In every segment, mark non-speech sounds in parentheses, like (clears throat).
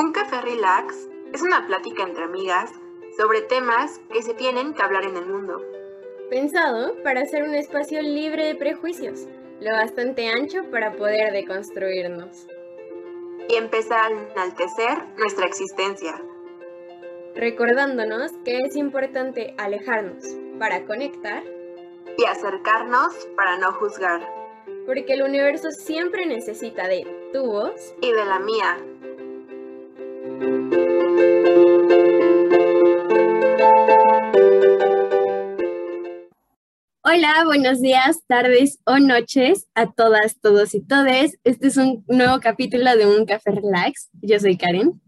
Un café relax es una plática entre amigas sobre temas que se tienen que hablar en el mundo. Pensado para ser un espacio libre de prejuicios, lo bastante ancho para poder deconstruirnos. Y empezar a enaltecer nuestra existencia. Recordándonos que es importante alejarnos para conectar y acercarnos para no juzgar. Porque el universo siempre necesita de tu voz y de la mía. Hola, buenos días, tardes o noches a todas, todos y todes. Este es un nuevo capítulo de Un Café Relax. Yo soy Karen.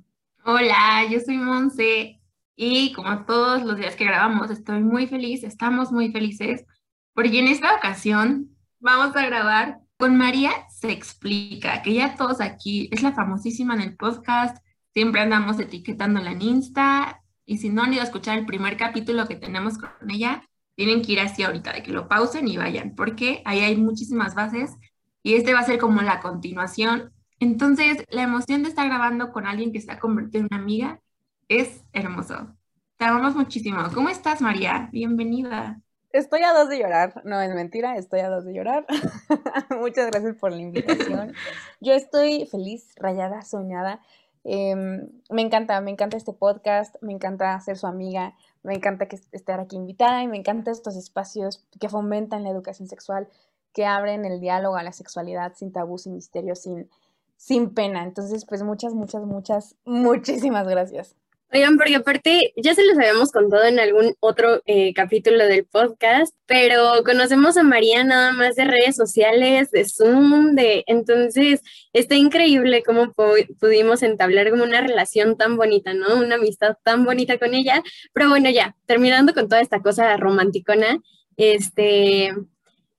Hola, yo soy Monse y como todos los días que grabamos estoy muy feliz, estamos muy felices porque en esta ocasión vamos a grabar con María Se Explica, que ya todos aquí es la famosísima en el podcast, siempre andamos etiquetándola en Insta y si no han ido a escuchar el primer capítulo que tenemos con ella, tienen que ir así ahorita, de que lo pausen y vayan, porque ahí hay muchísimas bases y este va a ser como la continuación. Entonces, la emoción de estar grabando con alguien que se ha convertido en una amiga es hermoso. Te amamos muchísimo. ¿Cómo estás, María? Bienvenida. Estoy a dos de llorar, no es mentira, estoy a dos de llorar. (laughs) Muchas gracias por la invitación. Yo estoy feliz, rayada, soñada. Em, me encanta, me encanta este podcast, me encanta ser su amiga, me encanta que estar aquí invitada y me encantan estos espacios que fomentan la educación sexual, que abren el diálogo a la sexualidad sin tabú, sin misterio, sin, sin pena. Entonces, pues muchas, muchas, muchas, (laughs) muchísimas gracias. Oigan, porque aparte ya se los habíamos contado en algún otro eh, capítulo del podcast, pero conocemos a María nada más de redes sociales, de Zoom, de entonces está increíble cómo pudimos entablar como una relación tan bonita, ¿no? Una amistad tan bonita con ella. Pero bueno, ya, terminando con toda esta cosa romanticona, este,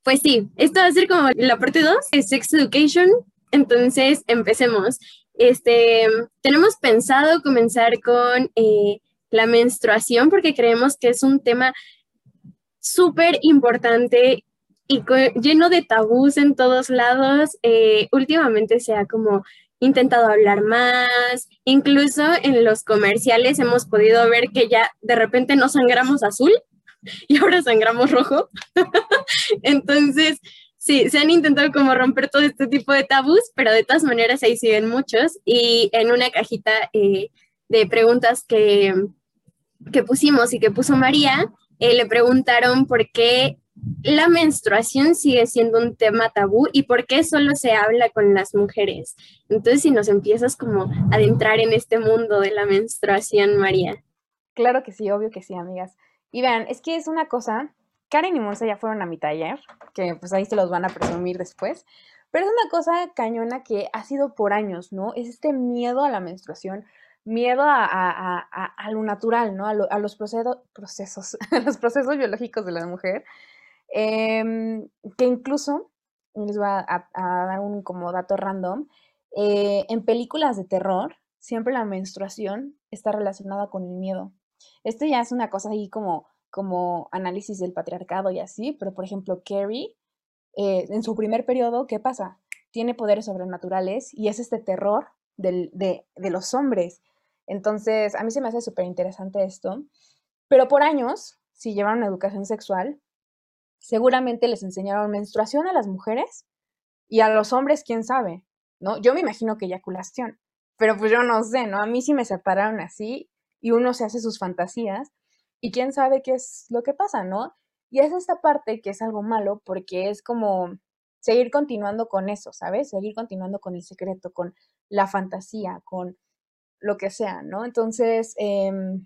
pues sí, esto va a ser como la parte 2 de Sex Education. Entonces, empecemos. Este, tenemos pensado comenzar con eh, la menstruación porque creemos que es un tema súper importante y lleno de tabús en todos lados. Eh, últimamente se ha como intentado hablar más, incluso en los comerciales hemos podido ver que ya de repente no sangramos azul (laughs) y ahora sangramos rojo. (laughs) Entonces, Sí, se han intentado como romper todo este tipo de tabús, pero de todas maneras ahí siguen muchos. Y en una cajita eh, de preguntas que, que, pusimos y que puso María, eh, le preguntaron por qué la menstruación sigue siendo un tema tabú y por qué solo se habla con las mujeres. Entonces, si nos empiezas como a adentrar en este mundo de la menstruación, María. Claro que sí, obvio que sí, amigas. Y vean, es que es una cosa Karen y Monza ya fueron a mi taller, que pues ahí se los van a presumir después. Pero es una cosa cañona que ha sido por años, ¿no? Es este miedo a la menstruación, miedo a, lo natural, ¿no? (laughs) A, los procesos, biológicos de la mujer, em, que incluso, les voy a, dar un como dato random, eh, en películas de terror, siempre la menstruación está relacionada con el miedo. Este ya es una cosa ahí como como análisis del patriarcado y así, pero por ejemplo, Carrie, eh, en su primer periodo, ¿qué pasa? Tiene poderes sobrenaturales y es este terror de, de, los hombres. Entonces, a mí se me hace súper interesante esto, pero por años, si llevaron educación sexual, seguramente les enseñaron menstruación a las mujeres y a los hombres, quién sabe, ¿no? Yo me imagino que eyaculación, pero pues yo no sé, ¿no? A mí sí me separaron así y uno se hace sus fantasías y quién sabe qué es lo que pasa, ¿no? Y es esta parte que es algo malo porque es como seguir continuando con eso, ¿sabes? Seguir continuando con el secreto, con la fantasía, con lo que sea, ¿no? Entonces, em,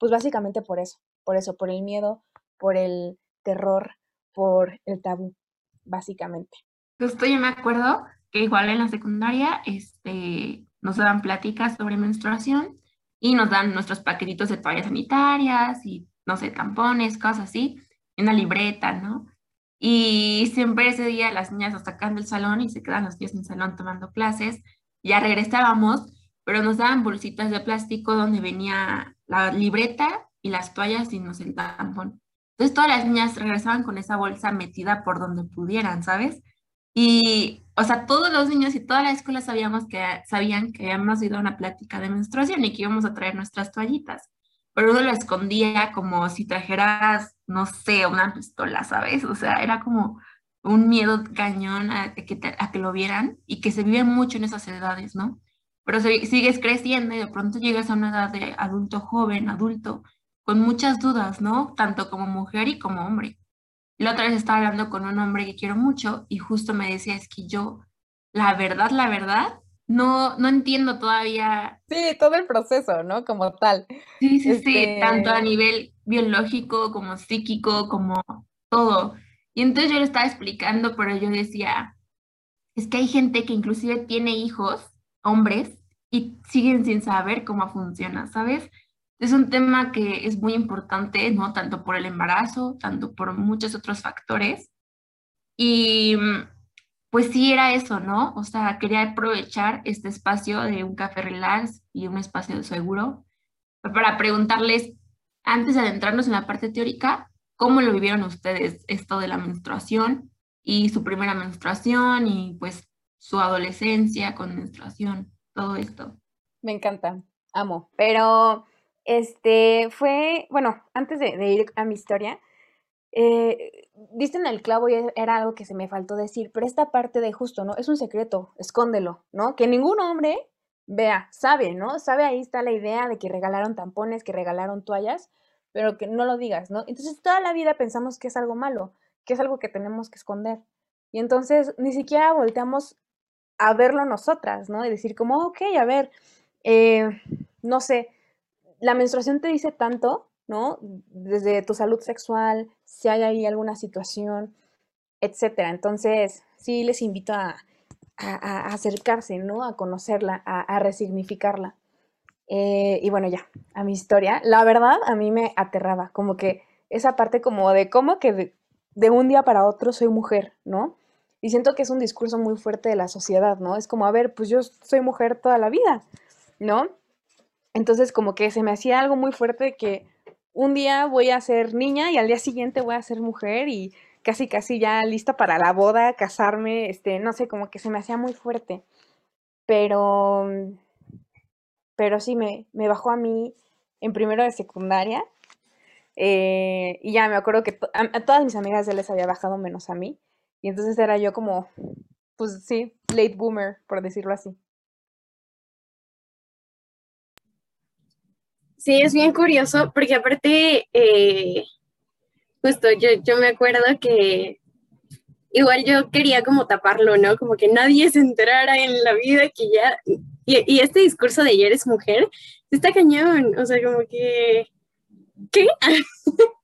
pues básicamente por eso, por eso, por el miedo, por el terror, por el tabú, básicamente. Justo yo me acuerdo que igual en la secundaria este, nos daban pláticas sobre menstruación y nos dan nuestros paquetitos de toallas sanitarias y, no sé, tampones, cosas así, en una libreta, ¿no? Y siempre ese día las niñas nos sacan del salón y se quedan los niños en el salón tomando clases. Ya regresábamos, pero nos daban bolsitas de plástico donde venía la libreta y las toallas y nos el tampón. Entonces todas las niñas regresaban con esa bolsa metida por donde pudieran, ¿sabes? Y, o sea, todos los niños y toda la escuela sabíamos que, sabían que habíamos ido a una plática de menstruación y que íbamos a traer nuestras toallitas. Pero uno lo escondía como si trajeras, no sé, una pistola, ¿sabes? O sea, era como un miedo cañón a que, a que lo vieran y que se vive mucho en esas edades, ¿no? Pero sigues creciendo y de pronto llegas a una edad de adulto joven, adulto, con muchas dudas, ¿no? Tanto como mujer y como hombre. La otra vez estaba hablando con un hombre que quiero mucho y justo me decía, es que yo, la verdad, la verdad, no, no entiendo todavía. Sí, todo el proceso, ¿no? Como tal. Sí, sí, sí, este tanto a nivel biológico como psíquico, como todo. Y entonces yo le estaba explicando, pero yo decía, es que hay gente que inclusive tiene hijos, hombres, y siguen sin saber cómo funciona, ¿sabes? Es un tema que es muy importante, ¿no? Tanto por el embarazo, tanto por muchos otros factores. Y pues sí era eso, ¿no? O sea, quería aprovechar este espacio de un café relax y un espacio seguro para preguntarles, antes de adentrarnos en la parte teórica, ¿cómo lo vivieron ustedes esto de la menstruación y su primera menstruación y pues su adolescencia con menstruación, todo esto? Me encanta, amo, pero este fue, bueno, antes de, ir a mi historia, eh, en el clavo y e, era algo que se me faltó decir, pero esta parte de justo, ¿no? Es un secreto, escóndelo, ¿no? Que ningún hombre vea, sabe, ¿no? Sabe ahí está la idea de que regalaron tampones, que regalaron toallas, pero que no lo digas, ¿no? Entonces toda la vida pensamos que es algo malo, que es algo que tenemos que esconder. Y entonces ni siquiera volteamos a verlo nosotras, ¿no? Y decir como, ok, a ver, eh, no sé, la menstruación te dice tanto, ¿no? Desde tu salud sexual, si hay ahí alguna situación, etcétera. Entonces, sí les invito a, acercarse, ¿no? A conocerla, a, resignificarla. Eh, y bueno, ya, a mi historia. La verdad, a mí me aterraba, como que esa parte como de cómo que de, de un día para otro soy mujer, ¿no? Y siento que es un discurso muy fuerte de la sociedad, ¿no? Es como, a ver, pues yo soy mujer toda la vida, ¿no? Entonces como que se me hacía algo muy fuerte que un día voy a ser niña y al día siguiente voy a ser mujer y casi casi ya lista para la boda, casarme, este, no sé, como que se me hacía muy fuerte. Pero, pero sí me, me bajó a mí en primero de secundaria. Eh, y ya me acuerdo que a, todas mis amigas ya les había bajado menos a mí. Y entonces era yo como, pues sí, late boomer, por decirlo así. Sí, es bien curioso, porque aparte, eh, justo yo, yo me acuerdo que igual yo quería como taparlo, ¿no? Como que nadie se enterara en la vida que ya... Y, este discurso de ayer es mujer, está cañón, o sea, como que... ¿Qué? (laughs)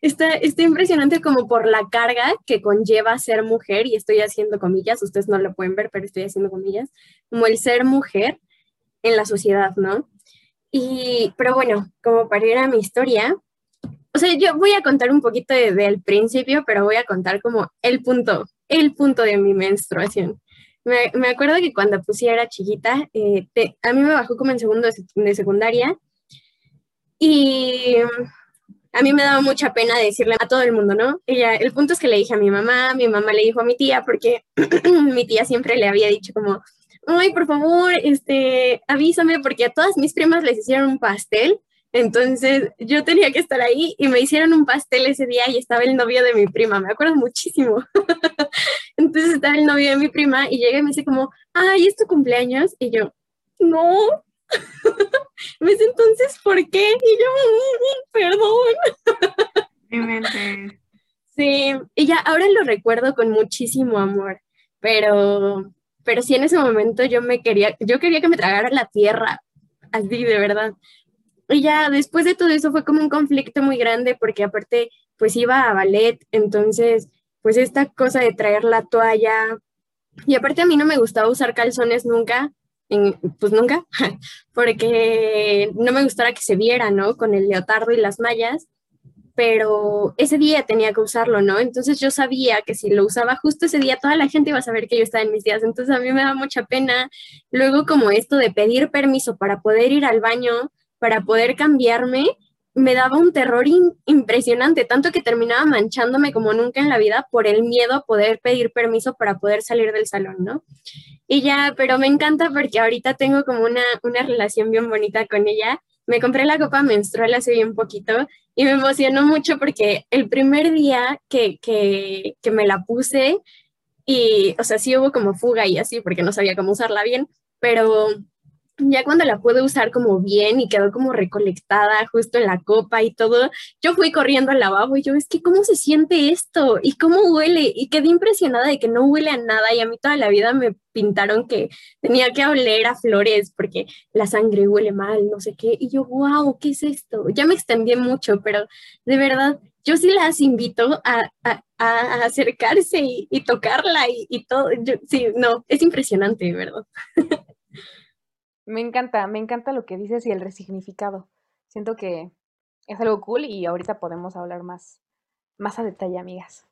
está, está impresionante como por la carga que conlleva ser mujer, y estoy haciendo comillas, ustedes no lo pueden ver, pero estoy haciendo comillas, como el ser mujer en la sociedad, ¿no? Y, pero bueno, como para ir a mi historia, o sea, yo voy a contar un poquito desde el principio, pero voy a contar como el punto, el punto de mi menstruación. Me, me acuerdo que cuando pusiera era chiquita, eh, a mí me bajó como en segundo de, secundaria y a mí me daba mucha pena decirle a todo el mundo, ¿no? Ella, el punto es que le dije a mi mamá, mi mamá le dijo a mi tía, porque (clears throat) mi tía siempre le había dicho como, ay, por favor, este, avísame porque a todas mis primas les hicieron un pastel. Entonces yo tenía que estar ahí y me hicieron un pastel ese día y estaba el novio de mi prima, me acuerdo muchísimo. (laughs) Entonces estaba el novio de mi prima y llega y me dice como, ay, ¿es tu cumpleaños? Y yo, no. (laughs) me dice entonces, ¿por qué? Y yo, perdón. (laughs) Sí, y ya ahora lo recuerdo con muchísimo amor, pero pero sí en ese momento yo me quería, yo quería que me tragara la tierra, así de verdad. Y ya después de todo eso fue como un conflicto muy grande porque aparte pues iba a ballet, entonces pues esta cosa de traer la toalla y aparte a mí no me gustaba usar calzones nunca, pues nunca, (laughs) porque no me gustara que se viera, ¿no? Con el leotardo y las mallas pero ese día tenía que usarlo, ¿no? Entonces yo sabía que si lo usaba justo ese día, toda la gente iba a saber que yo estaba en mis días, entonces a mí me da mucha pena. Luego como esto de pedir permiso para poder ir al baño, para poder cambiarme, me daba un terror impresionante, tanto que terminaba manchándome como nunca en la vida por el miedo a poder pedir permiso para poder salir del salón, ¿no? Y ya, pero me encanta porque ahorita tengo como una, una relación bien bonita con ella. Me compré la copa menstrual hace bien poquito y me emocionó mucho porque el primer día que, que, que me la puse, y, o sea, sí hubo como fuga y así porque no sabía cómo usarla bien, pero ya cuando la pude usar como bien y quedó como recolectada justo en la copa y todo, yo fui corriendo al lavabo y yo, es que ¿cómo se siente esto? ¿Y cómo huele? Y quedé impresionada de que no huele a nada y a mí toda la vida me pintaron que tenía que oler a flores porque la sangre huele mal, no sé qué. Y yo, wow, ¿qué es esto? Ya me extendí mucho, pero de verdad, yo sí las invito a, acercarse y, tocarla y, todo. sí, no, es impresionante, ¿verdad? (laughs) Me encanta, me encanta lo que dices y el resignificado. Siento que es algo cool y ahorita podemos hablar más, más a detalle, amigas.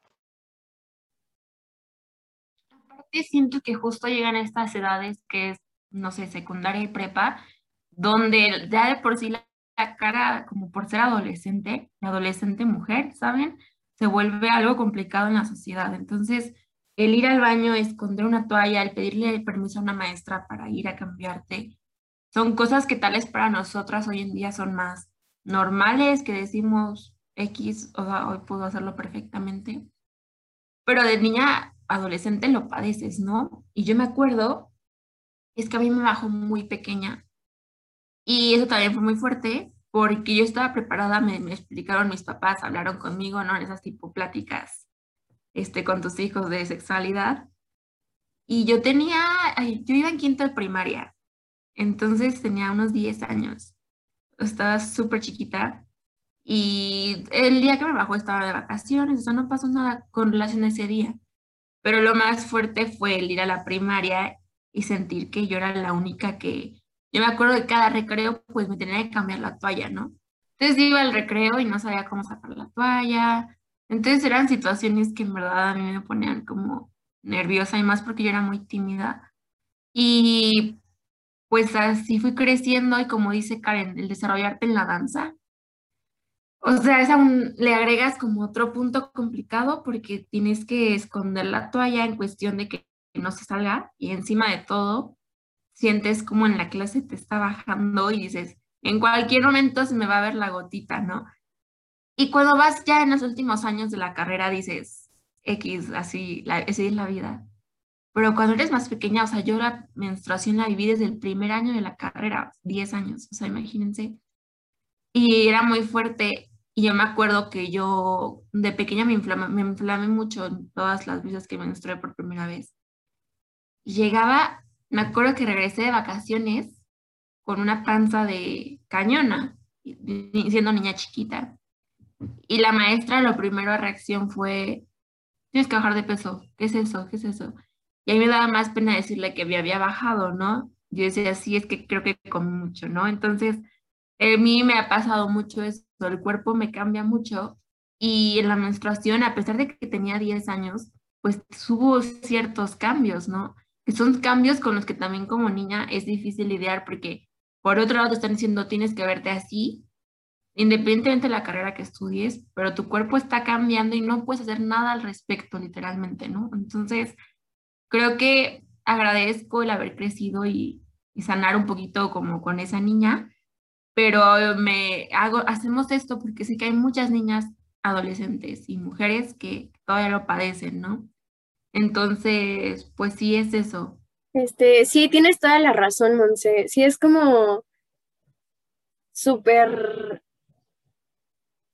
Aparte, siento que justo llegan a estas edades que es, no sé, secundaria y prepa, donde ya de por sí la, cara, como por ser adolescente, adolescente mujer, ¿saben? Se vuelve algo complicado en la sociedad. Entonces, el ir al baño, esconder una toalla, el pedirle permiso a una maestra para ir a cambiarte, son cosas que tales para nosotras hoy en día son más normales, que decimos X, o sea, hoy puedo hacerlo perfectamente. Pero de niña adolescente lo padeces, ¿no? Y yo me acuerdo, es que a mí me bajó muy pequeña. Y eso también fue muy fuerte, porque yo estaba preparada, me, me explicaron mis papás, hablaron conmigo, ¿no? En esas tipo pláticas este, con tus hijos de sexualidad. Y yo tenía, yo iba en quinto de primaria entonces tenía unos 10 años. Estaba súper chiquita. Y el día que me bajó estaba de vacaciones, o sea, no pasó nada con relación a ese día. Pero lo más fuerte fue el ir a la primaria y sentir que yo era la única que, yo me acuerdo de cada recreo, pues me tenía que cambiar la toalla, ¿no? Entonces iba al recreo y no sabía cómo sacar la toalla. Entonces eran situaciones que en verdad a mí me ponían como nerviosa y más porque yo era muy tímida. Y pues así fui creciendo y como dice Karen, el desarrollarte en la danza. O sea, es le agregas como otro punto complicado porque tienes que esconder la toalla en cuestión de que no se salga y encima de todo sientes como en la clase te está bajando y dices, en cualquier momento se me va a ver la gotita, ¿no? Y cuando vas ya en los últimos años de la carrera dices, X, así, la, es la vida. Pero cuando eres más pequeña, o sea, yo la menstruación la viví desde el primer año de la carrera, 10 años, o sea, imagínense. Y era muy fuerte. Y yo me acuerdo que yo de pequeña me, inflama, me inflamé mucho todas las veces que menstrué por primera vez. Llegaba, me acuerdo que regresé de vacaciones con una panza de cañona, siendo niña chiquita. Y la maestra, lo primero a reacción fue, tienes que bajar de peso, ¿qué es eso? ¿Qué es eso? Y a mí me daba más pena decirle que me había bajado, ¿no? Yo decía, sí, es que creo que comí mucho, ¿no? Entonces, a mí me ha pasado mucho eso, el cuerpo me cambia mucho y en la menstruación, a pesar de que tenía 10 años, pues hubo ciertos cambios, ¿no? Que son cambios con los que también como niña es difícil lidiar porque por otro lado te están diciendo tienes que verte así, independientemente de la carrera que estudies, pero tu cuerpo está cambiando y no puedes hacer nada al respecto, literalmente, ¿no? Entonces, creo que agradezco el haber crecido y, sanar un poquito como con esa niña, pero me hago, hacemos esto porque sé que hay muchas niñas adolescentes y mujeres que todavía lo padecen, ¿no? Entonces, pues sí es eso. Este, sí, tienes toda la razón, Monse. Sí es como súper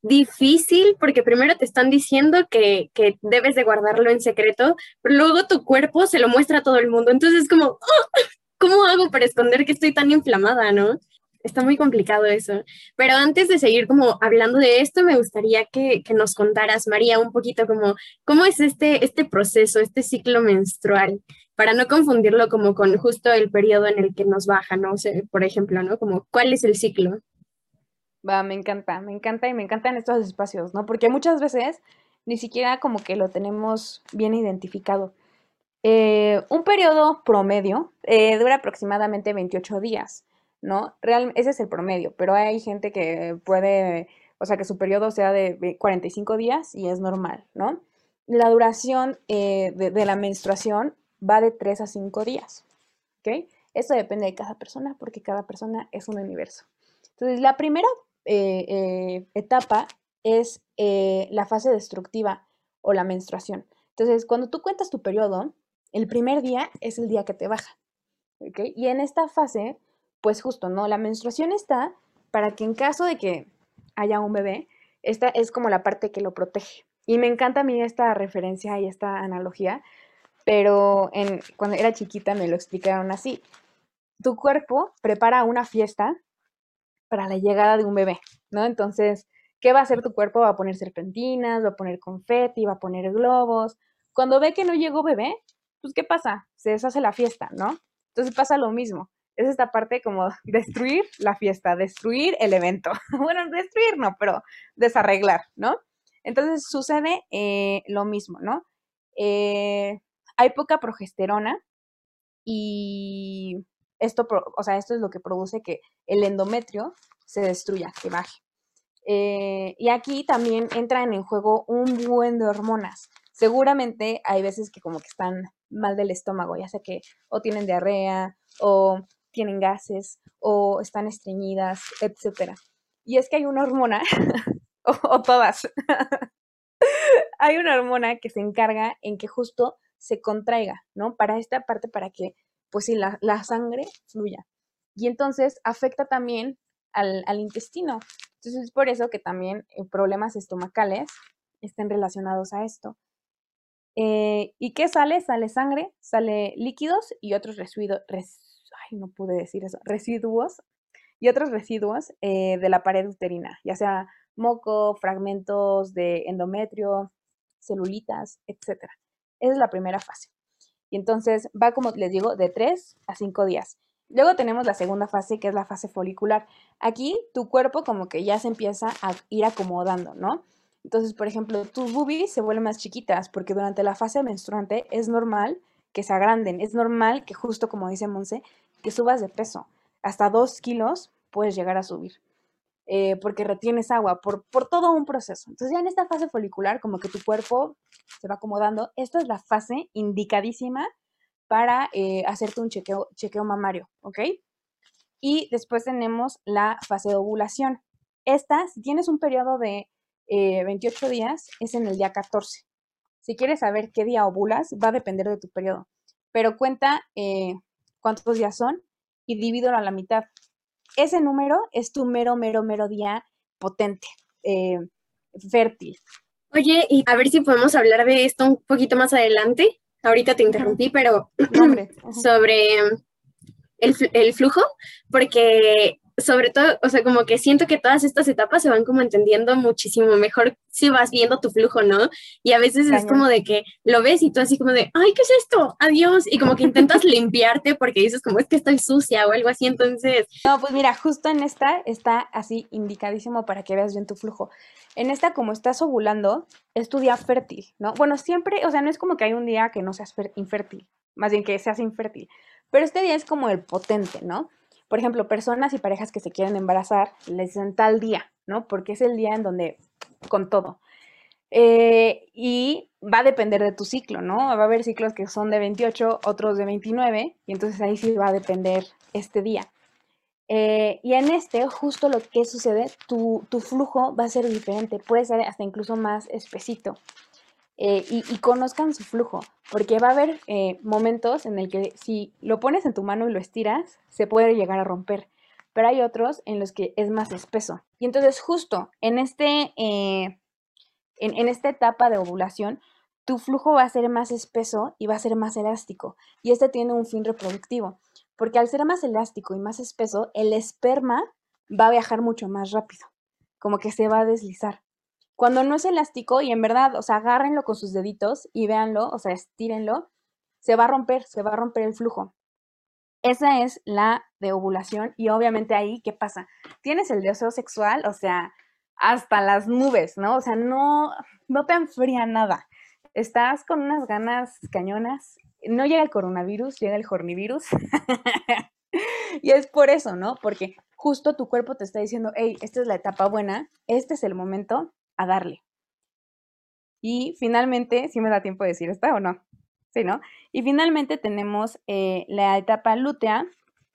difícil porque primero te están diciendo que, debes de guardarlo en secreto, pero luego tu cuerpo se lo muestra a todo el mundo. Entonces es como, oh, ¿cómo hago para esconder que estoy tan inflamada, no? Está muy complicado eso. Pero antes de seguir como hablando de esto, me gustaría que, nos contaras, María, un poquito como cómo es este, este proceso, este ciclo menstrual, para no confundirlo como con justo el periodo en el que nos baja, ¿no? sé, por ejemplo, ¿no? Como, ¿cuál es el ciclo? Va, me encanta, me encanta y me encantan estos espacios, ¿no? Porque muchas veces ni siquiera como que lo tenemos bien identificado. Eh, un periodo promedio eh, dura aproximadamente 28 días, ¿no? Real, ese es el promedio, pero hay gente que puede o sea, que su periodo sea de 45 días y es normal, ¿no? La duración eh, de, la menstruación va de 3 a 5 días, ¿ok? Eso depende de cada persona porque cada persona es un universo. Entonces, la primera eh, eh, etapa es la fase destructiva o la menstruación. Entonces, cuando tú cuentas tu periodo, el primer día es el día que te baja, ¿ok? Y en esta fase, pues justo, ¿no? La menstruación está para que en caso de que haya un bebé, esta es como la parte que lo protege. Y me encanta a mí esta referencia y esta analogía, pero cuando era chiquita me lo explicaron así. Tu cuerpo prepara una fiesta para la llegada de un bebé, ¿no? Entonces, ¿qué va a hacer tu cuerpo? Va a poner serpentinas, va a poner confeti, va a poner globos. Cuando ve que no llegó bebé, pues ¿qué pasa? Se deshace la fiesta, ¿no? Entonces pasa lo mismo es esta parte como (laughs) destruir la fiesta, destruir el evento. (laughs) bueno, destruir no, pero desarreglar, ¿no? Entonces sucede eh, lo mismo, ¿no? Eh, hay poca progesterona y esto, o sea, esto es lo que produce que el endometrio se destruya, que baje. Eh, y aquí también entran en juego un buen de hormonas. Seguramente hay veces que como que están mal del estómago, ya sea que o tienen diarrea o tienen gases o están estreñidas, etc. Y es que hay una hormona, (laughs) o, todas, (laughs) hay una hormona que se encarga en que justo se contraiga, ¿no? Para esta parte, para que, pues sí, la, sangre fluya. Y entonces afecta también al, intestino. Entonces es por eso que también eh, problemas estomacales estén relacionados a esto. Eh, ¿Y qué sale? Sale sangre, sale líquidos y otros residuos, ay, no pude decir eso, residuos y otros residuos eh, de la pared uterina, ya sea moco, fragmentos de endometrio, celulitas, etc. Esa es la primera fase. Y entonces va, como les digo, de 3 a 5 días. Luego tenemos la segunda fase, que es la fase folicular. Aquí tu cuerpo como que ya se empieza a ir acomodando, ¿no? Entonces, por ejemplo, tus boobies se vuelven más chiquitas porque durante la fase menstruante es normal que se agranden. Es normal que justo como dice Monse, que subas de peso. Hasta dos kilos puedes llegar a subir. Eh, porque retienes agua, por, por todo un proceso. Entonces ya en esta fase folicular, como que tu cuerpo se va acomodando, esta es la fase indicadísima para eh, hacerte un chequeo, chequeo mamario, ¿ok? Y después tenemos la fase de ovulación. Esta, si tienes un periodo de 28 eh, días, es en el día 14. Si quieres saber qué día ovulas, va a depender de tu periodo. Pero cuenta eh, cuántos días son y divídelo a la mitad. Ese número es tu mero, mero, mero día potente, eh, fértil. Oye, y a ver si podemos hablar de esto un poquito más adelante. Ahorita te interrumpí, pero (clears throat) sobre el, el, flujo, porque sobre todo, o sea, como que siento que todas estas etapas se van como entendiendo muchísimo mejor si vas viendo tu flujo, ¿no? Y a veces es como de que lo ves y tú así como de, ay, ¿qué es esto? Adiós. Y como que intentas limpiarte porque dices como es que estoy sucia o algo así, entonces... No, pues mira, justo en esta está así indicadísimo para que veas bien tu flujo. En esta, como estás ovulando, es tu día fértil, ¿no? Bueno, siempre, o sea, no es como que hay un día que no seas infértil, más bien que seas infértil, pero este día es como el potente, ¿no? Por ejemplo, personas y parejas que se quieren embarazar, les dicen tal día, ¿no? Porque es el día en donde, con todo. Eh, y va a depender de tu ciclo, ¿no? Va a haber ciclos que son de 28, otros de 29, y entonces ahí sí va a depender este día. Eh, y en este, justo lo que sucede, tu, tu, flujo va a ser diferente, puede ser hasta incluso más espesito. Eh, y, conozcan su flujo, porque va a haber eh, momentos en el que si lo pones en tu mano y lo estiras, se puede llegar a romper, pero hay otros en los que es más espeso. Y entonces justo en, este, eh, en, en esta etapa de ovulación, tu flujo va a ser más espeso y va a ser más elástico. Y este tiene un fin reproductivo, porque al ser más elástico y más espeso, el esperma va a viajar mucho más rápido, como que se va a deslizar. Cuando no es elástico y en verdad, o sea, agárrenlo con sus deditos y véanlo, o sea, estírenlo, se va a romper, se va a romper el flujo. Esa es la de ovulación y obviamente ahí, ¿qué pasa? Tienes el deseo sexual, o sea, hasta las nubes, ¿no? O sea, no, no te enfría nada. Estás con unas ganas cañonas. No llega el coronavirus, llega el hornivirus. (laughs) y es por eso, ¿no? Porque justo tu cuerpo te está diciendo, hey, esta es la etapa buena, este es el momento a darle. Y finalmente, si me da tiempo de decir esta o no? Sí, ¿no? Y finalmente tenemos eh, la etapa lútea,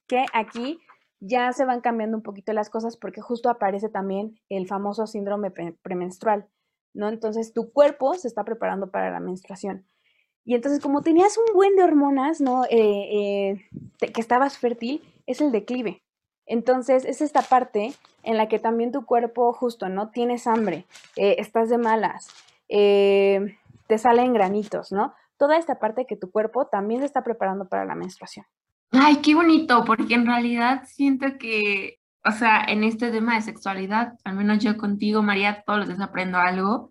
que aquí ya se van cambiando un poquito las cosas porque justo aparece también el famoso síndrome premenstrual, ¿no? Entonces tu cuerpo se está preparando para la menstruación. Y entonces como tenías un buen de hormonas, ¿no? Eh, eh, que estabas fértil, es el declive. Entonces es esta parte en la que también tu cuerpo justo, ¿no? Tienes hambre, estás de malas, te salen granitos, ¿no? toda esta parte que tu cuerpo también se está preparando para la menstruación. Ay, qué bonito, porque en realidad siento que, o sea, en este tema de sexualidad, al menos yo contigo, María, todos los días aprendo algo.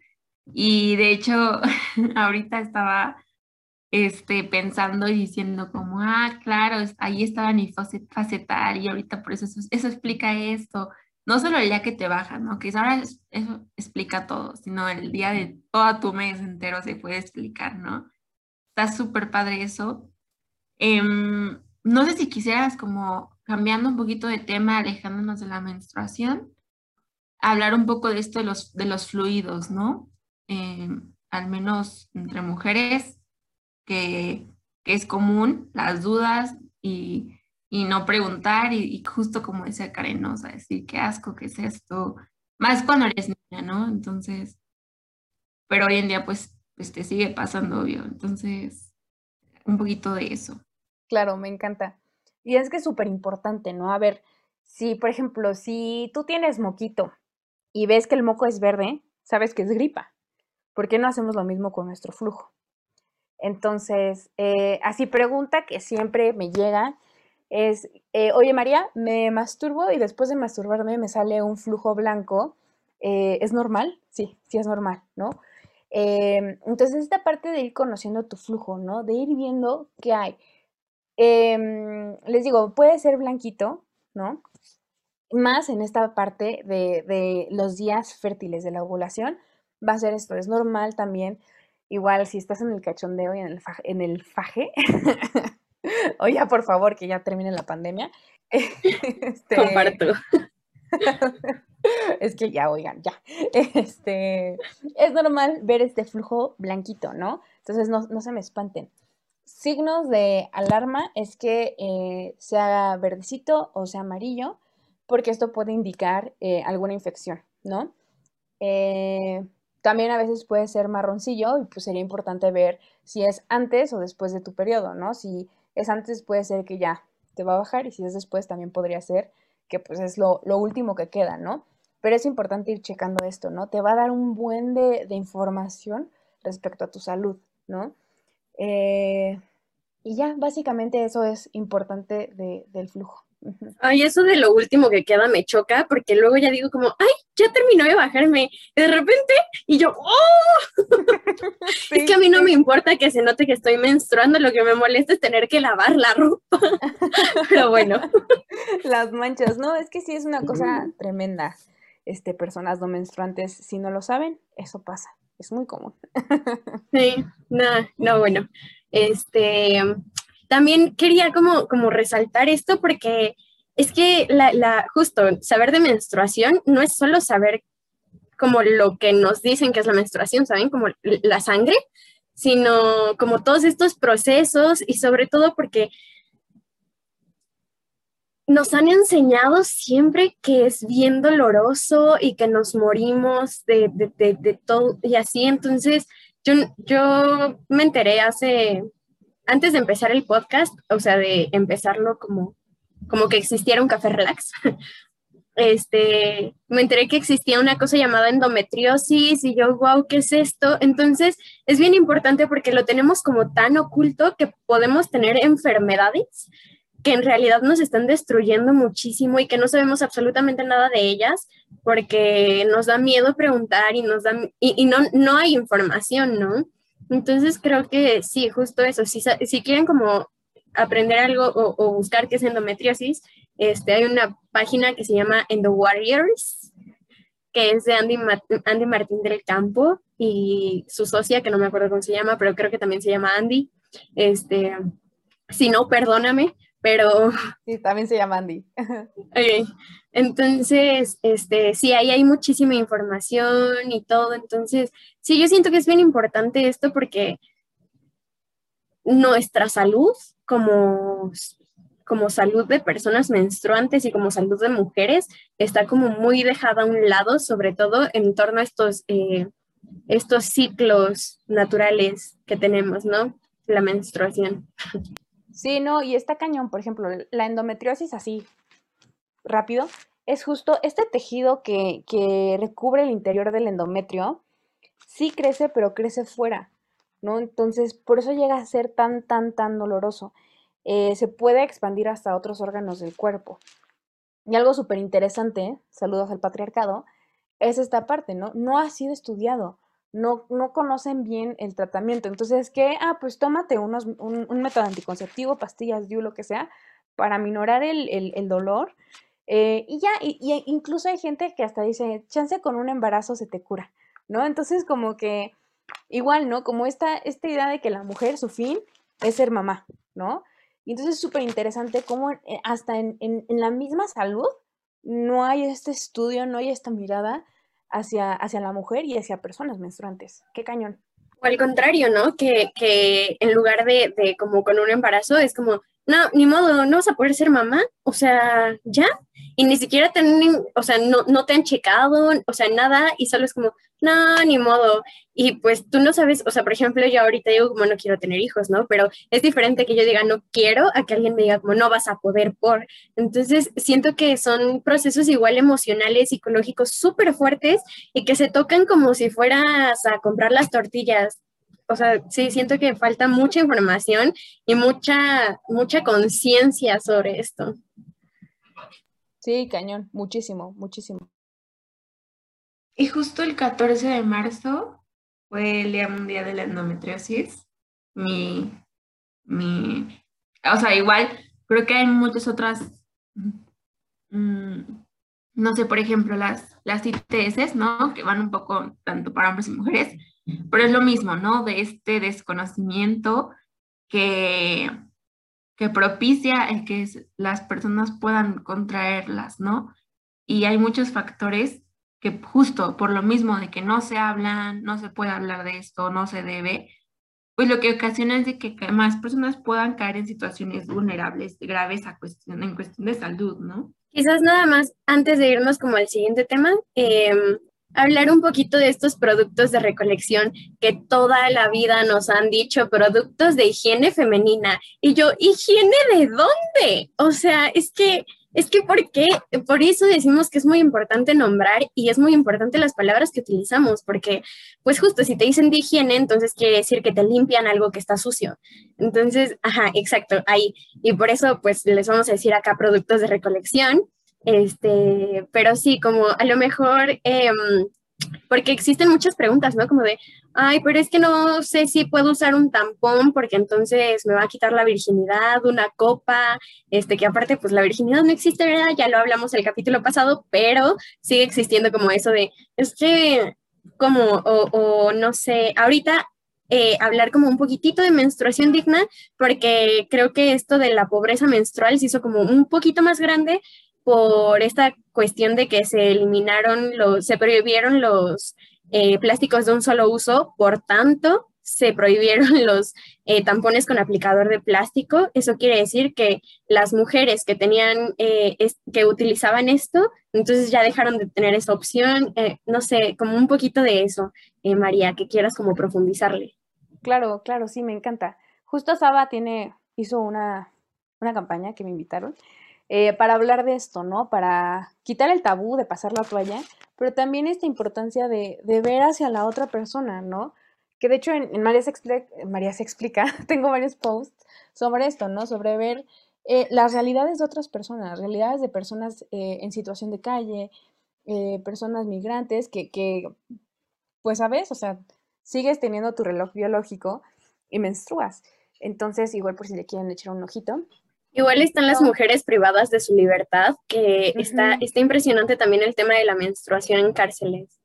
Y de hecho, (laughs) ahorita estaba este, pensando y diciendo como, ah, claro, ahí estaba mi fase, tal y ahorita por eso, eso, explica esto. No solo el día que te baja, ¿no? Que ahora eso explica todo, sino el día de todo tu mes entero se puede explicar, ¿no? Está súper padre eso. Em, no sé si quisieras como cambiando un poquito de tema, alejándonos de la menstruación, hablar un poco de esto de los, de los fluidos, ¿no? Em, al menos entre mujeres, que, es común las dudas y, no preguntar y, justo como decía Karen, ¿no? O decir qué asco, qué es esto, más cuando eres niña, ¿no? Entonces, pero hoy en día pues pues te sigue pasando, obvio. Entonces, un poquito de eso. Claro, me encanta. Y es que es súper importante, ¿no? A ver, si, por ejemplo, si tú tienes moquito y ves que el moco es verde, sabes que es gripa. ¿Por qué no hacemos lo mismo con nuestro flujo? Entonces, eh, así pregunta que siempre me llega es, eh, oye María, me masturbo y después de masturbarme me sale un flujo blanco. Eh, ¿Es normal? Sí, sí es normal, ¿no? Em, entonces, esta parte de ir conociendo tu flujo, ¿no? De ir viendo qué hay. Em, les digo, puede ser blanquito, ¿no? Más en esta parte de, los días fértiles de la ovulación, va a ser esto. Es normal también, igual si estás en el cachondeo y en el faje, en el faje (laughs) o ya por favor que ya termine la pandemia. (laughs) este, Comparto. (laughs) es que ya, oigan, ya. Este, es normal ver este flujo blanquito, ¿no? Entonces no, se me espanten. Signos de alarma es que eh, sea verdecito o sea amarillo, porque esto puede indicar eh, alguna infección, ¿no? Eh, también a veces puede ser marroncillo y pues sería importante ver si es antes o después de tu periodo, ¿no? Si es antes puede ser que ya te va a bajar y si es después también podría ser que pues es lo, lo último que queda, ¿no? pero es importante ir checando esto, ¿no? Te va a dar un buen de, información respecto a tu salud, ¿no? Eh, y ya, básicamente eso es importante del flujo. Ay, eso de lo último que queda me choca porque luego ya digo como, ay, ya terminó de bajarme. de repente, y yo, ¡oh! (laughs) es que a mí no me importa que se note que estoy menstruando, lo que me molesta es tener que lavar la ropa. (laughs) Pero bueno. (laughs) Las manchas, no, es que sí es una cosa tremenda este, personas no menstruantes, si no lo saben, eso pasa, es muy común. Sí, no, no, bueno, este, también quería como, como resaltar esto porque es que la, la, justo saber de menstruación no es solo saber como lo que nos dicen que es la menstruación, ¿saben? Como la sangre, sino como todos estos procesos y sobre todo porque nos han enseñado siempre que es bien doloroso y que nos morimos de, de, todo y así. Entonces, yo, yo me enteré hace, antes de empezar el podcast, o sea, de empezarlo como, como que existiera un café relax. (laughs) Este, me enteré que existía una cosa llamada endometriosis y yo, wow, ¿qué es esto? Entonces, es bien importante porque lo tenemos como tan oculto que podemos tener enfermedades que en realidad nos están destruyendo muchísimo y que no sabemos absolutamente nada de ellas porque nos da miedo preguntar y nos da y, no, no hay información, ¿no? Entonces creo que sí, justo eso, si, si quieren como aprender algo o, buscar qué es endometriosis, este, hay una página que se llama Endo Warriors, que es de Andy, Andy Martín del Campo y su socia, que no me acuerdo cómo se llama, pero creo que también se llama Andy. Este, si no, perdóname, pero... Sí, también se llama Andy. (laughs) ok, entonces, este, sí, ahí hay muchísima información y todo, entonces, sí, yo siento que es bien importante esto porque nuestra salud como como salud de personas menstruantes y como salud de mujeres está como muy dejada a un lado, sobre todo en torno a estos, eh, estos ciclos naturales que tenemos, ¿no? La menstruación. Sí, no, y está cañón, por ejemplo, la endometriosis así, rápido, es justo este tejido que, que recubre el interior del endometrio, sí crece, pero crece fuera, ¿no? Entonces, por eso llega a ser tan, tan, tan doloroso. Eh, se puede expandir hasta otros órganos del cuerpo. Y algo súper interesante, saludos al patriarcado, es esta parte, ¿no? No ha sido estudiado, no, no conocen bien el tratamiento. Entonces, ¿qué? Ah, pues tómate unos, un, método anticonceptivo, pastillas, DIU, lo que sea, para minorar el, dolor. Eh, y ya, y, incluso hay gente que hasta dice, chance con un embarazo se te cura, ¿no? Entonces, como que igual, ¿no? Como esta, esta idea de que la mujer, su fin es ser mamá, ¿no? Y entonces es súper interesante cómo eh, hasta en, la misma salud no hay este estudio, no hay esta mirada hacia, hacia la mujer y hacia personas menstruantes. Qué cañón. O al contrario, ¿no? Que, que en lugar de, de, como con un embarazo es como, no, ni modo, no vas a poder ser mamá, o sea, ya, y ni siquiera te o sea, no, no te han checado, o sea, nada, y solo es como, no, ni modo. Y pues tú no sabes, o sea, por ejemplo, yo ahorita digo como no quiero tener hijos, ¿no? Pero es diferente que yo diga no quiero a que alguien me diga como no vas a poder por. Entonces, siento que son procesos igual emocionales, psicológicos súper fuertes y que se tocan como si fueras a comprar las tortillas o sea, sí, siento que falta mucha información y mucha, mucha conciencia sobre esto. Sí, cañón, muchísimo, muchísimo. Y justo el 14 de marzo fue el Día Mundial de la Endometriosis. Mi, mi, o sea, igual, creo que hay muchas otras, mm, no sé, por ejemplo, las, las ITS, ¿no? Que van un poco tanto para hombres y mujeres, pero es lo mismo, ¿no? De este desconocimiento que, que propicia el que las personas puedan contraerlas, ¿no? Y hay muchos factores que justo por lo mismo de que no se hablan, no se puede hablar de esto, no se debe, pues lo que ocasiona es de que más personas puedan caer en situaciones vulnerables, graves a cuestión, en cuestión de salud, ¿no? Quizás nada más, antes de irnos como al siguiente tema, eh, hablar un poquito de estos productos de recolección que toda la vida nos han dicho, productos de higiene femenina. Y yo, ¿higiene de dónde? O sea, es que, es que, ¿por qué? Por eso decimos que es muy importante nombrar y es muy importante las palabras que utilizamos, porque, pues justo, si te dicen de higiene, entonces quiere decir que te limpian algo que está sucio. Entonces, ajá, exacto, ahí. Y por eso, pues les vamos a decir acá productos de recolección este, pero sí, como a lo mejor, em, porque existen muchas preguntas, ¿no? Como de, ay, pero es que no sé si puedo usar un tampón porque entonces me va a quitar la virginidad, una copa, este, que aparte, pues la virginidad no existe, ¿verdad? Ya lo hablamos el capítulo pasado, pero sigue existiendo como eso de, es que, como, o, no sé, ahorita eh, hablar como un poquitito de menstruación digna, porque creo que esto de la pobreza menstrual se hizo como un poquito más grande por esta cuestión de que se eliminaron los, se prohibieron los eh, plásticos de un solo uso, por tanto, se prohibieron (laughs) los eh, tampones con aplicador de plástico. Eso quiere decir que las mujeres que tenían, eh, que utilizaban esto, entonces ya dejaron de tener esa opción. no sé, como un poquito de eso, María, que quieras como profundizarle. Claro, claro, sí, me encanta. Justo Saba tiene, hizo una, una campaña que me invitaron eh, para hablar de esto, ¿no? Para quitar el tabú de pasar la toalla, pero también esta importancia de, ver hacia la otra persona, ¿no? Que de hecho en, María, se explica, María se explica, tengo varios posts sobre esto, ¿no? Sobre ver eh, las realidades de otras personas, realidades de personas eh, en situación de calle, personas migrantes que, que, pues, ¿sabes? O sea, sigues teniendo tu reloj biológico y menstruas. Entonces, igual por si le quieren echar un ojito, Igual están las mujeres privadas de su libertad, que está, está impresionante también el tema de la menstruación en cárceles.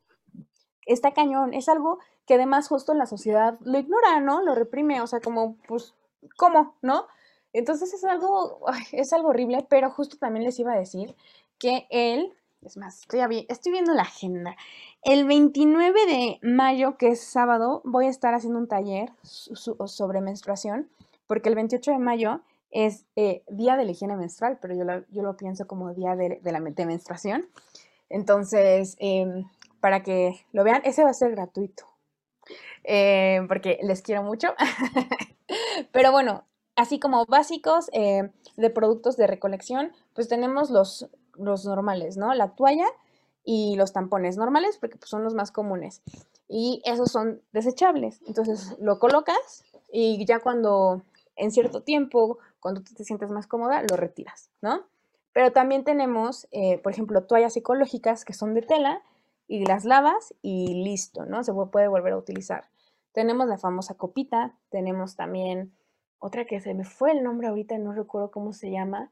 Está cañón, es algo que además justo en la sociedad lo ignora, ¿no? Lo reprime, o sea, como, pues, ¿cómo? ¿No? Entonces es algo, es algo horrible, pero justo también les iba a decir que él, es más, estoy, estoy viendo la agenda. El 29 de mayo, que es sábado, voy a estar haciendo un taller sobre menstruación, porque el 28 de mayo es eh, día de la higiene menstrual, pero yo lo, yo lo pienso como día de, la menstruación. Entonces, em, para que lo vean, ese va a ser gratuito, eh, porque les quiero mucho. (laughs) pero bueno, así como básicos eh, de productos de recolección, pues tenemos los, los normales, ¿no? La toalla y los tampones normales, porque pues, son los más comunes. Y esos son desechables. Entonces lo colocas y ya cuando en cierto tiempo cuando tú te sientes más cómoda, lo retiras, ¿no? Pero también tenemos, eh, por ejemplo, toallas ecológicas que son de tela y las lavas y listo, ¿no? Se puede volver a utilizar. Tenemos la famosa copita, tenemos también otra que se me fue el nombre ahorita, no recuerdo cómo se llama,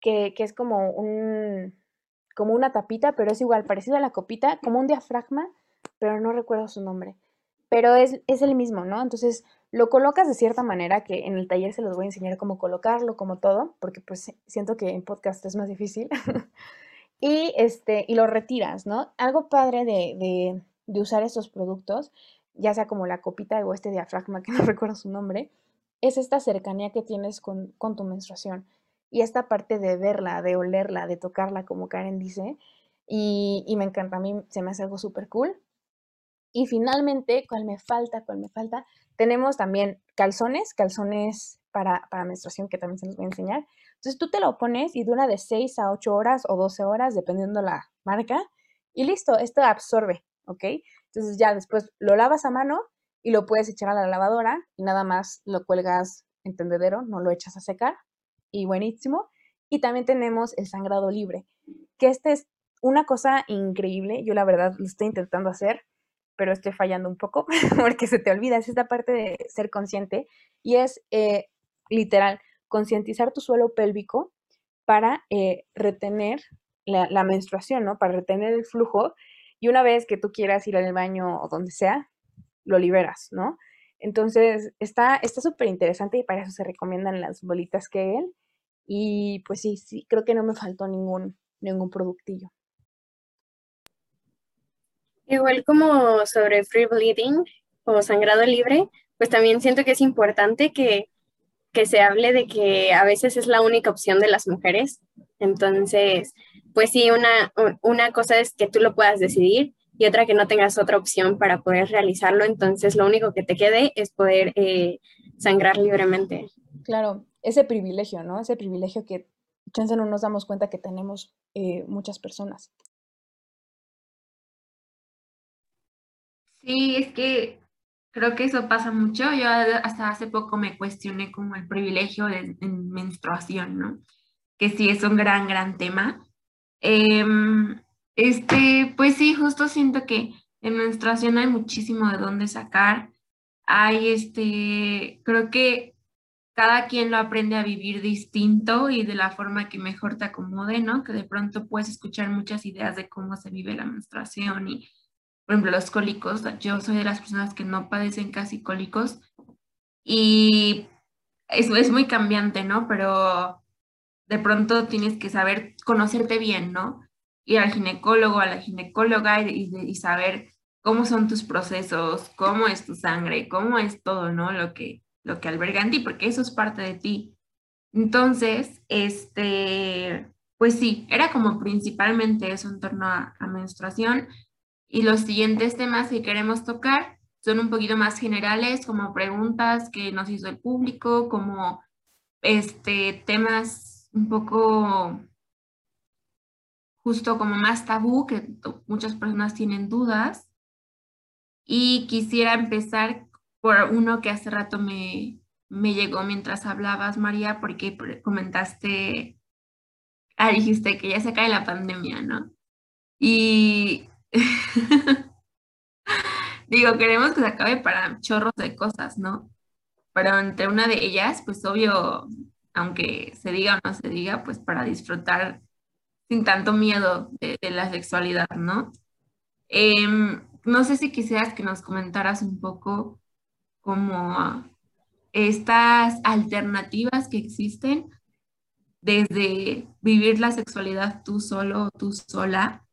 que, es como un como una tapita, pero es igual, parecido a la copita, como un diafragma, pero no recuerdo su nombre. Pero es, es el mismo, ¿no? Entonces, lo colocas de cierta manera, que en el taller se los voy a enseñar cómo colocarlo, como todo, porque pues siento que en podcast es más difícil. (laughs) y, este, y lo retiras, ¿no? Algo padre de, usar estos productos, ya sea como la copita o este diafragma, que (laughs) no recuerdo su nombre, es esta cercanía que tienes con, tu menstruación. Y esta parte de verla, de olerla, de tocarla, como Karen dice. Y, y me encanta, a mí se me hace algo súper cool. Y finalmente, ¿cuál me falta? ¿Cuál me falta? Tenemos también calzones, calzones para, menstruación que también se los voy a enseñar. Entonces tú te lo pones y dura de 6 a 8 horas o 12 horas, dependiendo la marca. Y listo, esto absorbe, ¿ok? Entonces ya después lo lavas a mano y lo puedes echar a la lavadora y nada más lo cuelgas en tendedero, no lo echas a secar. Y buenísimo. Y también tenemos el sangrado libre, que este es una cosa increíble. Yo la verdad lo estoy intentando hacer pero estoy fallando un poco (laughs) porque se te olvida, es esta parte de ser consciente y es eh, literal, concientizar tu suelo pélvico para eh, retener la, menstruación, ¿no? Para retener el flujo y una vez que tú quieras ir al baño o donde sea, lo liberas, ¿no? Entonces, está súper interesante y para eso se recomiendan las bolitas él. Y pues sí, sí, creo que no me faltó ningún, ningún productillo. Igual como sobre free bleeding o sangrado libre, pues también siento que es importante que, se hable de que a veces es la única opción de las mujeres. Entonces, pues sí, una, una cosa es que tú lo puedas decidir y otra que no tengas otra opción para poder realizarlo. Entonces, lo único que te quede es poder eh, sangrar libremente. Claro, ese privilegio, ¿no? Ese privilegio que chance no nos damos cuenta que tenemos eh, muchas personas. Sí, es que creo que eso pasa mucho. Yo hasta hace poco me cuestioné como el privilegio de, menstruación, ¿no? Que sí es un gran, gran tema. Em, este, pues sí, justo siento que en menstruación hay muchísimo de dónde sacar. Hay este, creo que cada quien lo aprende a vivir distinto y de la forma que mejor te acomode, ¿no? Que de pronto puedes escuchar muchas ideas de cómo se vive la menstruación y por ejemplo, los cólicos, yo soy de las personas que no padecen casi cólicos y eso es muy cambiante, ¿no? Pero de pronto tienes que saber conocerte bien, ¿no? Ir al ginecólogo, a la ginecóloga y, saber cómo son tus procesos, cómo es tu sangre, cómo es todo, ¿no? Lo que, lo que alberga en ti, porque eso es parte de ti. Entonces, este, pues sí, era como principalmente eso en torno a, a menstruación. Y los siguientes temas que queremos tocar son un poquito más generales, como preguntas que nos hizo el público, como este, temas un poco justo como más tabú, que muchas personas tienen dudas. Y quisiera empezar por uno que hace rato me, me llegó mientras hablabas, María, porque comentaste, ah, dijiste que ya se cae la pandemia, ¿no? Y (laughs) Digo, queremos que se acabe para chorros de cosas, ¿no? Pero entre una de ellas, pues obvio, aunque se diga o no se diga, pues para disfrutar sin tanto miedo de, la sexualidad, ¿no? Em, no sé si quisieras que nos comentaras un poco cómo, estas alternativas que existen, desde vivir la sexualidad tú solo o tú sola,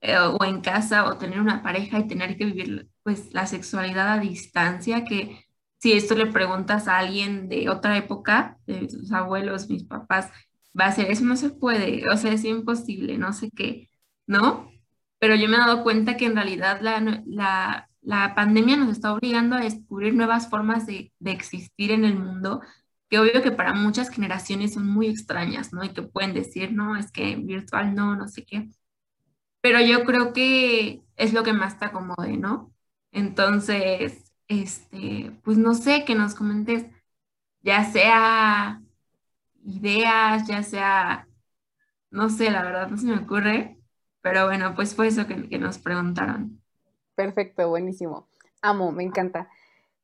eh, o en casa, o tener una pareja y tener que vivir pues la sexualidad a distancia, que si esto le preguntas a alguien de otra época, de sus abuelos, mis papás, va a ser, eso no se puede, o sea, es imposible, no sé qué, ¿no? Pero yo me he dado cuenta que en realidad la, la, la pandemia nos está obligando a descubrir nuevas formas de, de existir en el mundo que obvio que para muchas generaciones son muy extrañas, ¿no? Y que pueden decir, no, es que virtual no, no sé qué. Pero yo creo que es lo que más te acomode, ¿no? Entonces, este, pues no sé, que nos comentes, ya sea ideas, ya sea, no sé, la verdad no se me ocurre, pero bueno, pues fue eso que, nos preguntaron. Perfecto, buenísimo. Amo, me encanta.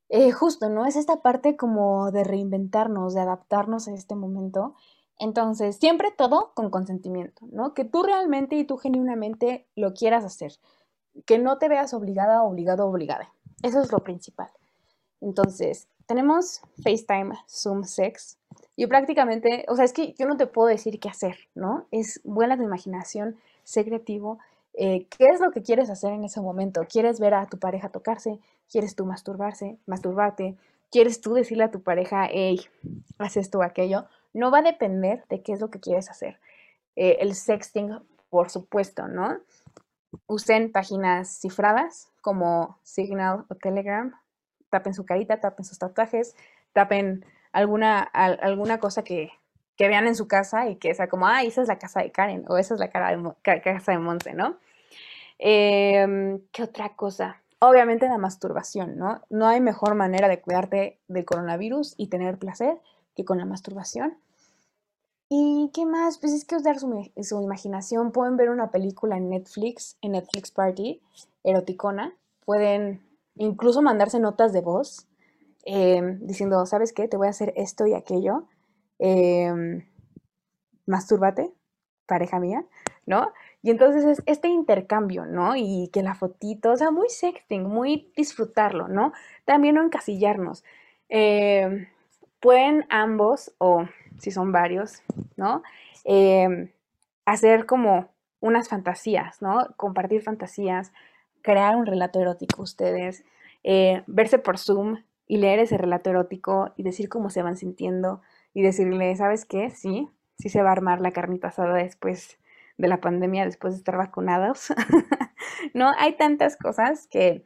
Eh, justo, ¿no? Es esta parte como de reinventarnos, de adaptarnos a este momento. Entonces, siempre todo con consentimiento, ¿no? Que tú realmente y tú genuinamente lo quieras hacer. Que no te veas obligada, obligado, obligada. Eso es lo principal. Entonces, tenemos FaceTime, Zoom, Sex. Y prácticamente, o sea, es que yo no te puedo decir qué hacer, ¿no? Es buena tu imaginación, sé creativo. Eh, ¿Qué es lo que quieres hacer en ese momento? ¿Quieres ver a tu pareja tocarse? ¿Quieres tú masturbarse, masturbarte? ¿Quieres tú decirle a tu pareja, hey, haz esto o aquello? No va a depender de qué es lo que quieres hacer. Eh, el sexting, por supuesto, ¿no? Usen páginas cifradas como Signal o Telegram. Tapen su carita, tapen sus tatuajes, tapen alguna, alguna cosa que, que vean en su casa y que sea como, ah, esa es la casa de Karen o esa es la cara de, casa de Monse, ¿no? Em, ¿Qué otra cosa? Obviamente la masturbación, ¿no? No hay mejor manera de cuidarte del coronavirus y tener placer que con la masturbación. ¿Y qué más? Pues es que usar su, su imaginación. Pueden ver una película en Netflix, en Netflix Party, eroticona. Pueden incluso mandarse notas de voz em, diciendo, ¿sabes qué? Te voy a hacer esto y aquello. Eh, mastúrbate, pareja mía, ¿no? Y entonces es este intercambio, ¿no? Y que la fotito, o sea, muy sexting, muy disfrutarlo, ¿no? También no encasillarnos. Eh, pueden ambos, o si son varios, ¿no? Eh, hacer como unas fantasías, ¿no? Compartir fantasías, crear un relato erótico ustedes, eh, verse por Zoom y leer ese relato erótico y decir cómo se van sintiendo y decirle, ¿sabes qué? Sí, sí se va a armar la carnita asada después de la pandemia después de estar vacunados. (laughs) no, hay tantas cosas que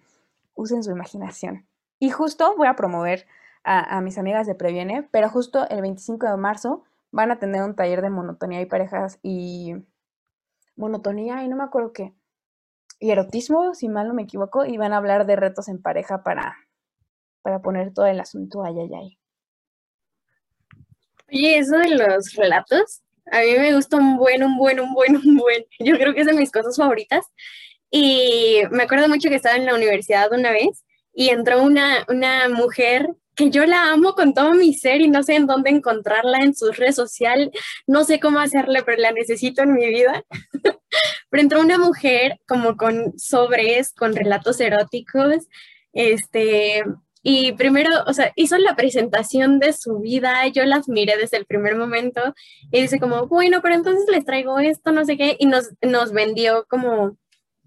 usen su imaginación. Y justo voy a promover a, mis amigas de Previene, pero justo el 25 de marzo van a tener un taller de monotonía y parejas y monotonía y no me acuerdo qué. Y erotismo, si mal no me equivoco, y van a hablar de retos en pareja para, para poner todo el asunto ay, ay, ay. Oye, eso de los relatos, a mí me gusta un buen, un buen, un buen, un buen. (laughs) Yo creo que es de mis cosas favoritas. Y me acuerdo mucho que estaba en la universidad una vez y entró una, una mujer que (laughs) yo la amo con todo mi ser y no sé en dónde encontrarla en sus redes sociales, no sé cómo hacerle, pero la necesito en mi vida. (laughs) pero entró una mujer como con sobres, con relatos eróticos, este, y primero, o sea, hizo la presentación de su vida, yo las miré desde el primer momento y dice como, bueno, pero entonces les traigo esto, no sé qué, y nos, nos vendió como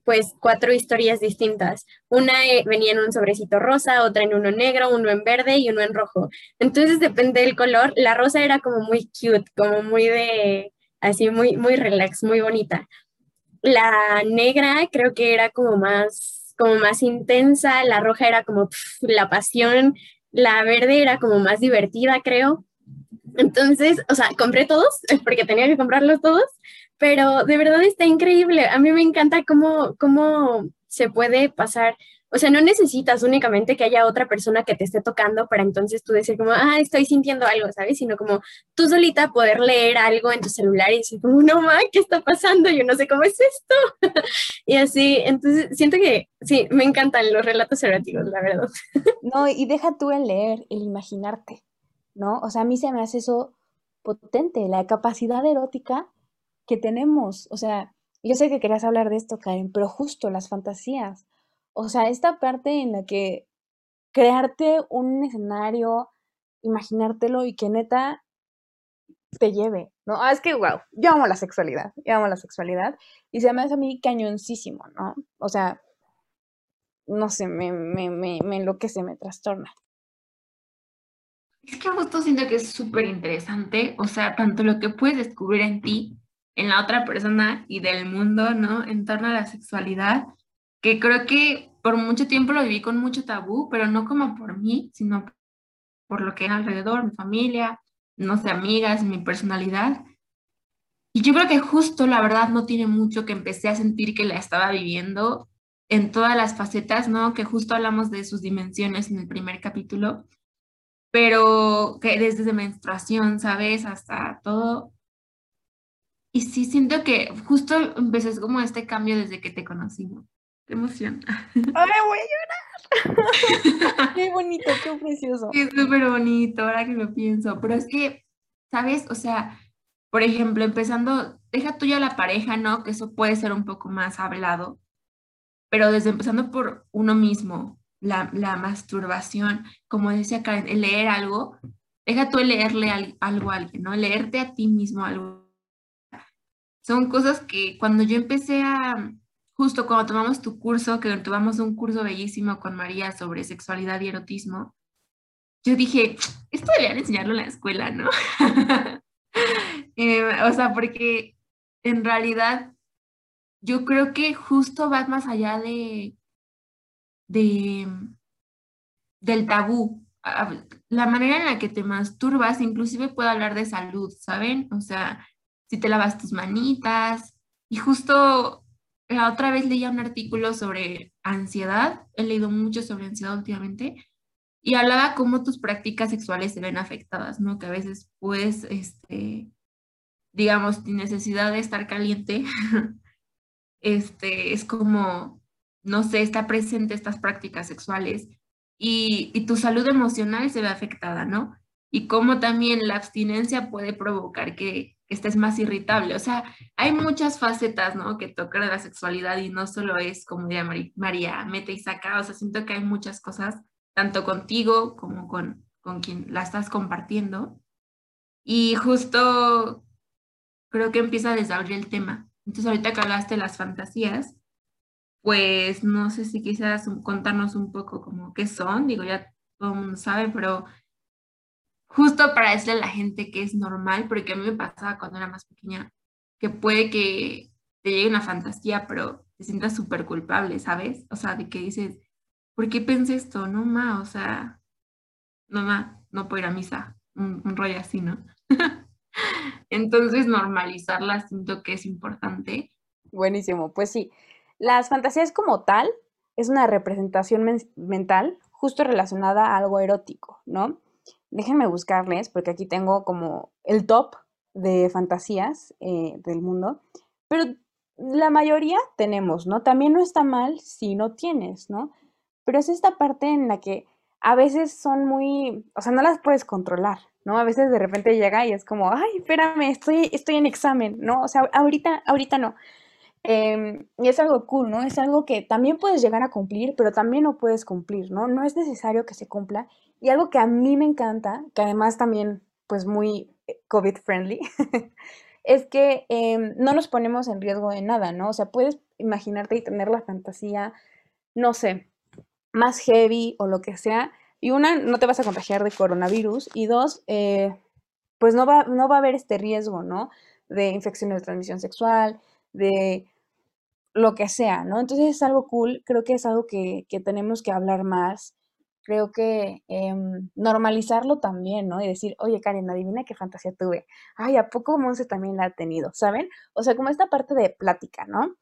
pues cuatro historias distintas. Una eh, venía en un sobrecito rosa, otra en uno negro, uno en verde y uno en rojo. Entonces depende del color. La rosa era como muy cute, como muy de, así muy, muy relax, muy bonita. La negra creo que era como más como más intensa, la roja era como la pasión, la verde era como más divertida, creo. Entonces, o sea, compré todos, (laughs) porque tenía que comprarlos todos, pero de verdad está increíble. A mí me encanta cómo, cómo se puede pasar o sea, no necesitas únicamente que haya otra persona que te esté tocando para entonces tú decir como, ah, estoy sintiendo algo, ¿sabes? Sino como tú solita poder leer algo en tu celular y decir como, no, ma, ¿qué está pasando? Yo no sé cómo es esto. (laughs) y así, entonces siento que sí, me encantan los relatos eróticos, la verdad. (laughs) no, y deja tú el leer, el imaginarte, ¿no? O sea, a mí se me hace eso potente, la capacidad erótica que tenemos. O sea, yo sé que querías hablar de esto, Karen, pero justo las fantasías o sea, esta parte en la que crearte un escenario imaginártelo y que neta te lleve, ¿no? Ah, es que, wow, yo amo la sexualidad, yo amo la sexualidad y se me hace a mí cañoncísimo, ¿no? O sea, no sé, me, me, me, me enloquece, me trastorna. Es que justo siento que es súper interesante, o sea, tanto lo que puedes descubrir en ti, en la otra persona y del mundo, ¿no? En torno a la sexualidad, que creo que por mucho tiempo lo viví con mucho tabú, pero no como por mí, sino por lo que era alrededor, mi familia, no sé, amigas, mi personalidad. Y yo creo que justo la verdad no tiene mucho que empecé a sentir que la estaba viviendo en todas las facetas, ¿no? Que justo hablamos de sus dimensiones en el primer capítulo, pero que desde menstruación, ¿sabes? Hasta todo. Y sí siento que justo empecé como este cambio desde que te conocí, ¿no? Qué emoción. (laughs) ¡Ay, voy a llorar! qué bonito, qué precioso. Es súper bonito, ahora que lo pienso. Pero es que, ¿sabes? O sea, por ejemplo, empezando, deja tuya la pareja, ¿no? Que eso puede ser un poco más hablado. Pero desde empezando por uno mismo, la, la masturbación, como decía Karen, el leer algo, deja tú leerle algo a alguien, ¿no? Leerte a ti mismo algo. Son cosas que cuando yo empecé a, justo cuando tomamos tu curso, que tomamos un curso bellísimo con María sobre sexualidad y erotismo, yo dije, esto deberían enseñarlo en la escuela, ¿no? (laughs) Eh, o sea, porque en realidad yo creo que justo va más allá de, de del tabú. La manera en la que te masturbas inclusive puede hablar de salud, ¿saben? O sea, si te lavas tus manitas. Y justo la otra vez leía un artículo sobre ansiedad, he leído mucho sobre ansiedad últimamente, y hablaba cómo tus prácticas sexuales se ven afectadas, ¿no? Que a veces puedes, este, digamos, sin necesidad de estar caliente, (laughs) este, es como, no sé, está presente estas prácticas sexuales y, y tu salud emocional se ve afectada, ¿no? Y cómo también la abstinencia puede provocar que estés más irritable. O sea, hay muchas facetas, ¿no? Que tocan la sexualidad y no solo es, como diría María, mete y saca. O sea, siento que hay muchas cosas, tanto contigo como con, con quien la estás compartiendo. Y justo creo que empieza a desabrir el tema. Entonces, ahorita que hablaste de las fantasías, pues no sé si quisieras contarnos un poco como qué son. Digo, ya todo el mundo sabe, pero justo para decirle a la gente que es normal, porque a mí me pasaba cuando era más pequeña, que puede que te llegue una fantasía, pero te sientas súper culpable, ¿sabes? O sea, de que dices, ¿por qué pensé esto? No, ma, o sea, no, ma, no puedo ir a misa, un, rollo así, ¿no? (laughs) Entonces, normalizarla siento que es importante. Buenísimo, pues sí. Las fantasías como tal es una representación mental justo relacionada a algo erótico, ¿no? Déjenme buscarles, porque aquí tengo como el top de fantasías eh, del mundo, pero la mayoría tenemos, ¿no? También no está mal si no tienes, ¿no? Pero es esta parte en la que a veces son muy, o sea, no las puedes controlar, ¿no? A veces de repente llega y es como, ay, espérame, estoy, estoy en examen, ¿no? O sea, ahorita, ahorita no. Em, y es algo cool, ¿no? Es algo que también puedes llegar a cumplir, pero también no puedes cumplir, ¿no? No es necesario que se cumpla y algo que a mí me encanta, que además también, pues muy eh, COVID friendly, (laughs) es que em, no nos ponemos en riesgo de nada, ¿no? O sea, puedes imaginarte y tener la fantasía, no sé, más heavy o lo que sea. Y una, no te vas a contagiar de coronavirus. Y dos, eh, pues no va, no va a haber este riesgo, ¿no? De infecciones de transmisión sexual, de lo que sea, ¿no? Entonces es algo cool, creo que es algo que, que tenemos que hablar más creo que em, normalizarlo también, ¿no? Y decir, oye, Karen, adivina qué fantasía tuve. Ay, ¿a poco Monse también la ha tenido? ¿Saben? O sea, como esta parte de plática, ¿no?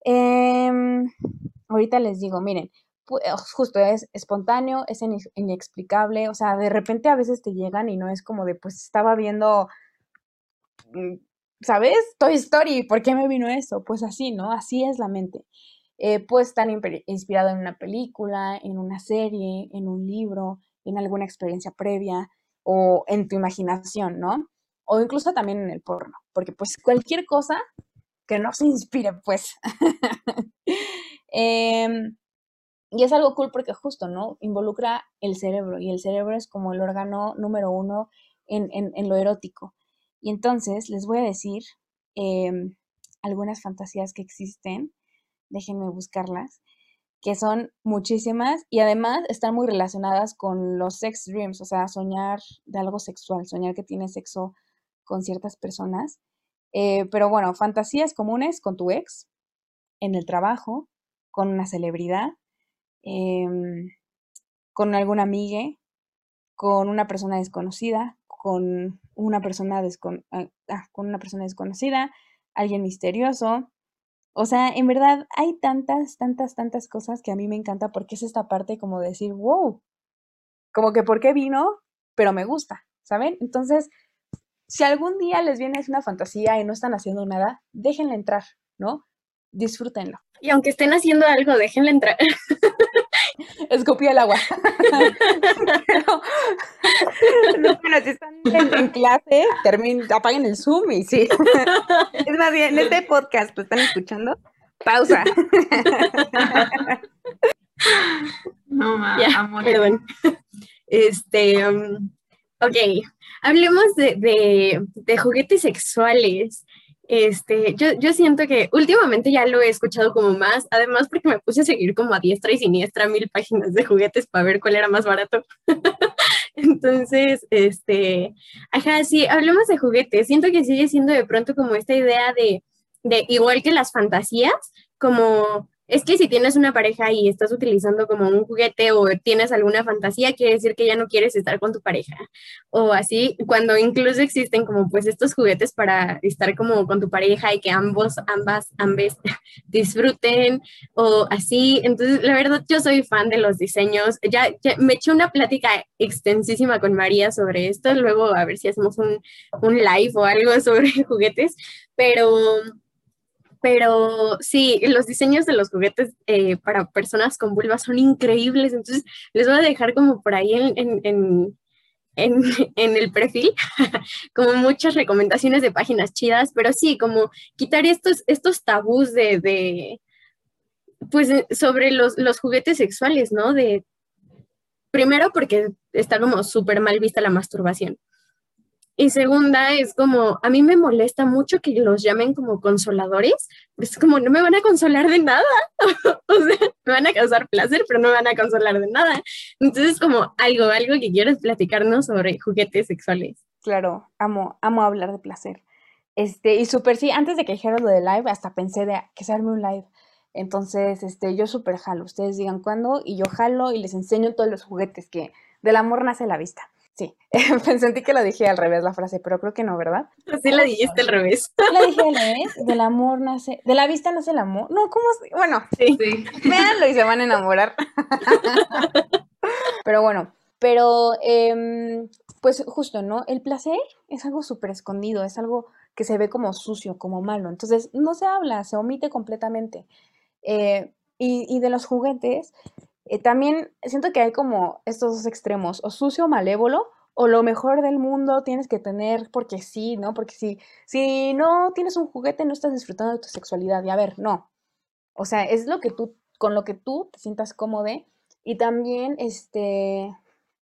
Em, ahorita les digo, miren, justo es espontáneo, es inexplicable, o sea, de repente a veces te llegan y no es como de, pues estaba viendo, mm, ¿sabes? Toy Story, ¿por qué me vino eso? Pues así, ¿no? Así es la mente eh, puede estar inspirado en una película, en una serie, en un libro, en alguna experiencia previa o en tu imaginación, ¿no? O incluso también en el porno, porque pues cualquier cosa que no se inspire, pues. (laughs) Em, Y es algo cool porque justo, ¿no? Involucra el cerebro y el cerebro es como el órgano número uno en, en, lo erótico. Y entonces les voy a decir em, algunas fantasías que existen, déjenme buscarlas, que son muchísimas y además están muy relacionadas con los sex dreams, o sea, soñar de algo sexual, soñar que tienes sexo con ciertas personas. Eh, pero bueno, fantasías comunes con tu ex, en el trabajo, con una celebridad, em, con alguna amiga, con una persona desconocida, con una persona, ah, ah, con una persona desconocida, alguien misterioso. O sea, en verdad hay tantas, tantas, tantas cosas que a mí me encanta porque es esta parte como de decir, wow, como que por qué vino, pero me gusta, ¿saben? Entonces, si algún día les viene una fantasía y no están haciendo nada, déjenla entrar, ¿no? Disfrútenlo. Y aunque estén haciendo algo, déjenla entrar. (laughs) Escupí el agua. (laughs) (laughs) bueno, si están en, clase, apaguen el Zoom y sí. (laughs) es más bien, este podcast, ¿lo están escuchando? Pausa. (laughs) no, ma, amor. Perdón. Este, um, ok, hablemos de, de, juguetes sexuales. Este, yo, yo siento que últimamente ya lo he escuchado como más, además porque me puse a seguir como a diestra y siniestra mil páginas de juguetes para ver cuál era más barato. (laughs) Entonces, este, ajá, sí, hablemos de juguetes. Siento que sigue siendo de pronto como esta idea de, de igual que las fantasías, como es que si tienes una pareja y estás utilizando como un juguete o tienes alguna fantasía, quiere decir que ya no quieres estar con tu pareja. O así, cuando incluso existen como pues estos juguetes para estar como con tu pareja y que ambos, ambas, ambas (laughs) disfruten o así. Entonces, la verdad, yo soy fan de los diseños. Ya, me eché una plática extensísima con María sobre esto. Luego a ver si hacemos un, un live o algo (laughs) sobre juguetes. Pero pero sí, los diseños de los juguetes eh, para personas con vulva son increíbles, entonces les voy a dejar como por ahí en, en, (laughs) el perfil, (laughs) como muchas recomendaciones de páginas chidas, pero sí, como quitar estos, estos tabús de, pues sobre los, los, juguetes sexuales, ¿no? De, primero porque está como súper mal vista la masturbación. Y segunda es como, a mí me molesta mucho que los llamen como consoladores, es como, no me van a consolar de nada, (laughs) o sea, me van a causar placer, pero no me van a consolar de nada. Entonces, como algo, algo que quieres platicarnos sobre juguetes sexuales. Claro, amo, amo hablar de placer. Este, y súper sí, antes de que dijeras lo de live, hasta pensé de que se arme un live. Entonces, este, yo súper jalo. Ustedes digan cuándo y yo jalo y les enseño todos los juguetes que del amor nace la vista. Sí, (laughs) sentí que lo dije al revés la frase, pero creo que no, ¿verdad? Sí la dijiste al revés. La dije al revés, del amor nace, de la vista nace el amor. No, ¿cómo? Bueno, sí. sí. (laughs) véanlo y se van a enamorar. (laughs) pero bueno, pero em, pues justo, ¿no? El placer es algo súper escondido, es algo que se ve como sucio, como malo. Entonces, no se habla, se omite completamente. Eh, y, y de los juguetes, eh, también siento que hay como estos dos extremos, o sucio o malévolo, o lo mejor del mundo tienes que tener porque sí, ¿no? Porque si, si no tienes un juguete no estás disfrutando de tu sexualidad. Y a ver, no. O sea, es lo que tú, con lo que tú te sientas cómodo. Y también, este,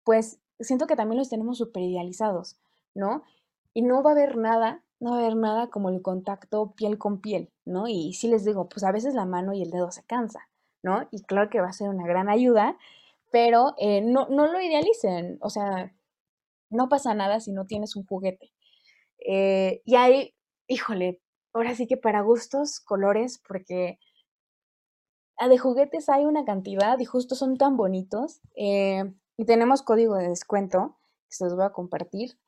pues, siento que también los tenemos súper idealizados, ¿no? Y no va a haber nada, no va a haber nada como el contacto piel con piel, ¿no? Y sí les digo, pues a veces la mano y el dedo se cansa. ¿No? Y claro que va a ser una gran ayuda, pero eh, no, no, lo idealicen, o sea, no pasa nada si no tienes un juguete. Eh, y hay, híjole, ahora sí que para gustos, colores, porque ah, de juguetes hay una cantidad y justo son tan bonitos. Eh, y tenemos código de descuento que se los voy a compartir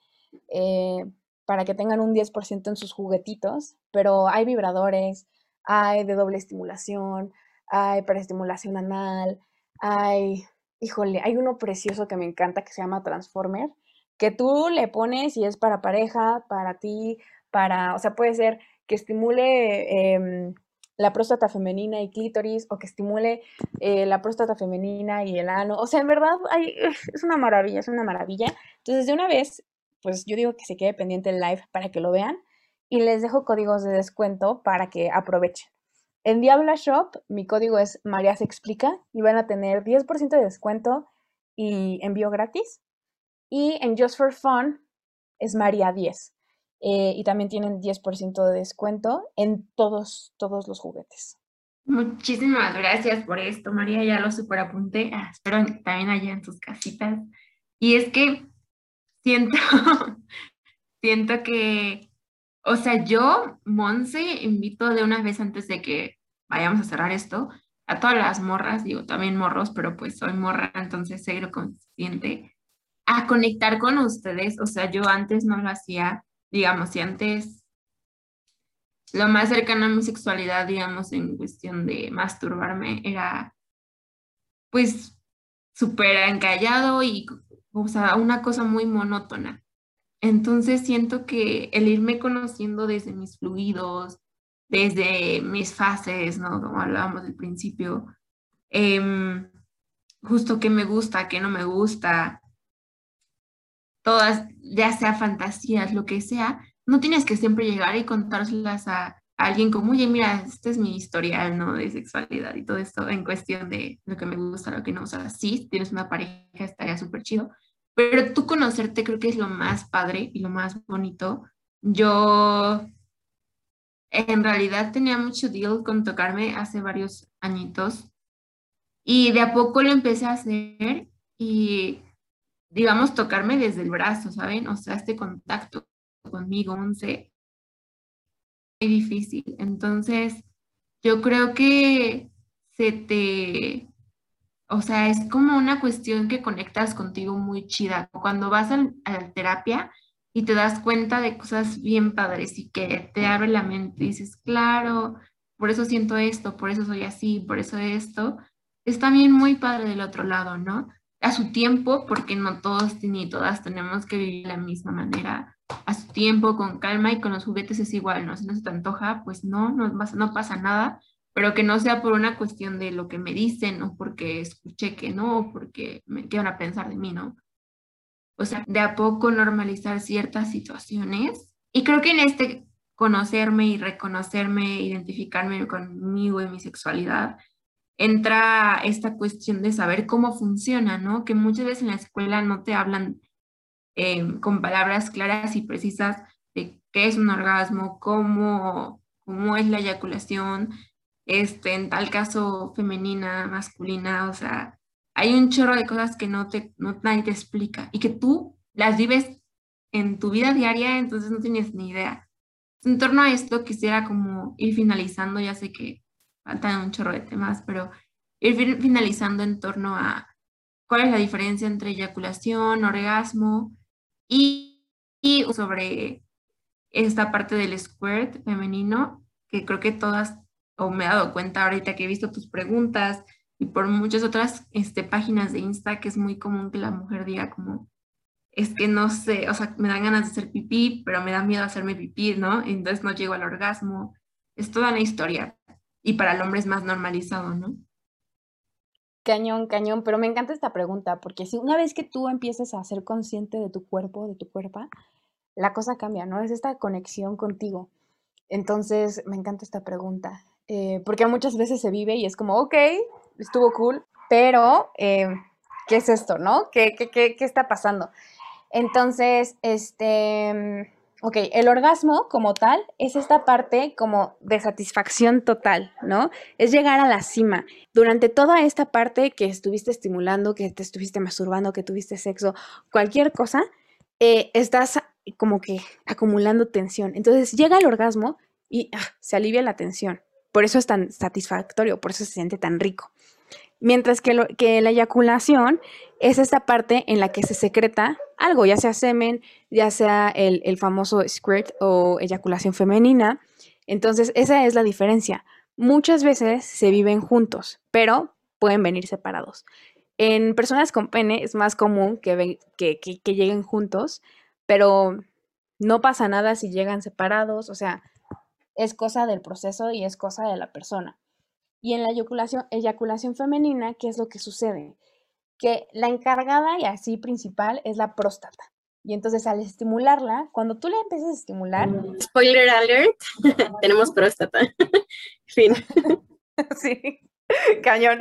para que tengan un 10% en sus juguetitos, pero hay vibradores, hay de doble estimulación, hay para estimulación anal, hay, híjole, hay uno precioso que me encanta que se llama Transformer, que tú le pones y es para pareja, para ti, para, o sea, puede ser que estimule em, la próstata femenina y clítoris o que estimule eh, la próstata femenina y el ano. O sea, en verdad hay, (laughs) es una maravilla, es una maravilla. Entonces, de una vez, pues yo digo que se quede pendiente el live para que lo vean y les dejo códigos de descuento para que aprovechen. En Diabla Shop, mi código es María se explica y van a tener 10% de descuento y envío gratis. Y en Just for Fun es María 10. Eh, y también tienen 10% de descuento en todos, todos los juguetes. Muchísimas gracias por esto, María. Ya lo super apunté. Ah, espero también allá en tus casitas. Y es que siento, (laughs) siento que o sea, yo, Monse, invito de una vez antes de que vayamos a cerrar esto, a todas las morras, digo también morros, pero pues soy morra, entonces soy lo consciente, a conectar con ustedes. O sea, yo antes no lo hacía, digamos, si antes lo más cercano a mi sexualidad, digamos, en cuestión de masturbarme, era pues súper encallado y, o sea, una cosa muy monótona. Entonces siento que el irme conociendo desde mis fluidos, desde mis fases, ¿no? Como hablábamos al principio, em, justo qué me gusta, qué no me gusta, todas, ya sea fantasías, lo que sea, no tienes que siempre llegar y contárselas a, alguien como, oye, mira, este es mi historial, ¿no? De sexualidad y todo esto en cuestión de lo que me gusta, lo que no. O sea, sí, tienes una pareja, estaría súper chido, pero tú conocerte creo que es lo más padre y lo más bonito. Yo en realidad tenía mucho deal con tocarme hace varios añitos y de a poco lo empecé a hacer y digamos tocarme desde el brazo, ¿saben? O sea, este contacto conmigo, once, muy difícil. Entonces, yo creo que se te o sea, es como una cuestión que conectas contigo muy chida. Cuando vas a la terapia y te das cuenta de cosas bien padres y que te abre la mente y dices, claro, por eso siento esto, por eso soy así, por eso esto, es también muy padre del otro lado, ¿no? A su tiempo, porque no todos ni todas tenemos que vivir de la misma manera, a su tiempo, con calma y con los juguetes es igual, ¿no? Si no se te antoja, pues no, no, no pasa nada pero que no sea por una cuestión de lo que me dicen o porque escuché que no, o porque me quedan a pensar de mí, ¿no? O sea, de a poco normalizar ciertas situaciones. Y creo que en este conocerme y reconocerme, identificarme conmigo y mi sexualidad, entra esta cuestión de saber cómo funciona, ¿no? Que muchas veces en la escuela no te hablan eh, con palabras claras y precisas de qué es un orgasmo, cómo, cómo es la eyaculación, este, en tal caso femenina, masculina, o sea, hay un chorro de cosas que no te, no, nadie te explica y que tú las vives en tu vida diaria, entonces no tienes ni idea. En torno a esto quisiera como ir finalizando, ya sé que faltan un chorro de temas, pero ir finalizando en torno a cuál es la diferencia entre eyaculación, orgasmo y, y sobre esta parte del squirt femenino, que creo que todas o me he dado cuenta ahorita que he visto tus preguntas y por muchas otras este, páginas de Insta que es muy común que la mujer diga como, es que no sé, o sea, me dan ganas de hacer pipí, pero me da miedo hacerme pipí, ¿no? Entonces no llego al orgasmo. Es toda una historia. Y para el hombre es más normalizado, ¿no? Cañón, cañón, pero me encanta esta pregunta, porque si una vez que tú empiezas a ser consciente de tu cuerpo, de tu cuerpo, la cosa cambia, ¿no? Es esta conexión contigo. Entonces, me encanta esta pregunta. Eh, porque muchas veces se vive y es como, ok, estuvo cool, pero eh, ¿qué es esto, no? ¿Qué, qué, qué, qué está pasando? Entonces, este, ok, el orgasmo como tal es esta parte como de satisfacción total, ¿no? Es llegar a la cima. Durante toda esta parte que estuviste estimulando, que te estuviste masturbando, que tuviste sexo, cualquier cosa, eh, estás como que acumulando tensión. Entonces llega el orgasmo y ah, se alivia la tensión. Por eso es tan satisfactorio, por eso se siente tan rico. Mientras que, la eyaculación es esta parte en la que se secreta algo, ya sea semen, ya sea el, el famoso squirt o eyaculación femenina. Entonces, esa es la diferencia. Muchas veces se viven juntos, pero pueden venir separados. En personas con pene es más común que, que, que, lleguen juntos, pero no pasa nada si llegan separados. O sea, es cosa del proceso y es cosa de la persona. Y en la eyaculación, eyaculación femenina, ¿qué es lo que sucede? Que la encargada y así principal es la próstata. Y entonces al estimularla, cuando tú le empiezas a estimular... Spoiler alert, (laughs) tenemos próstata. (laughs) Fin. (laughs) sí. (laughs) Cañón.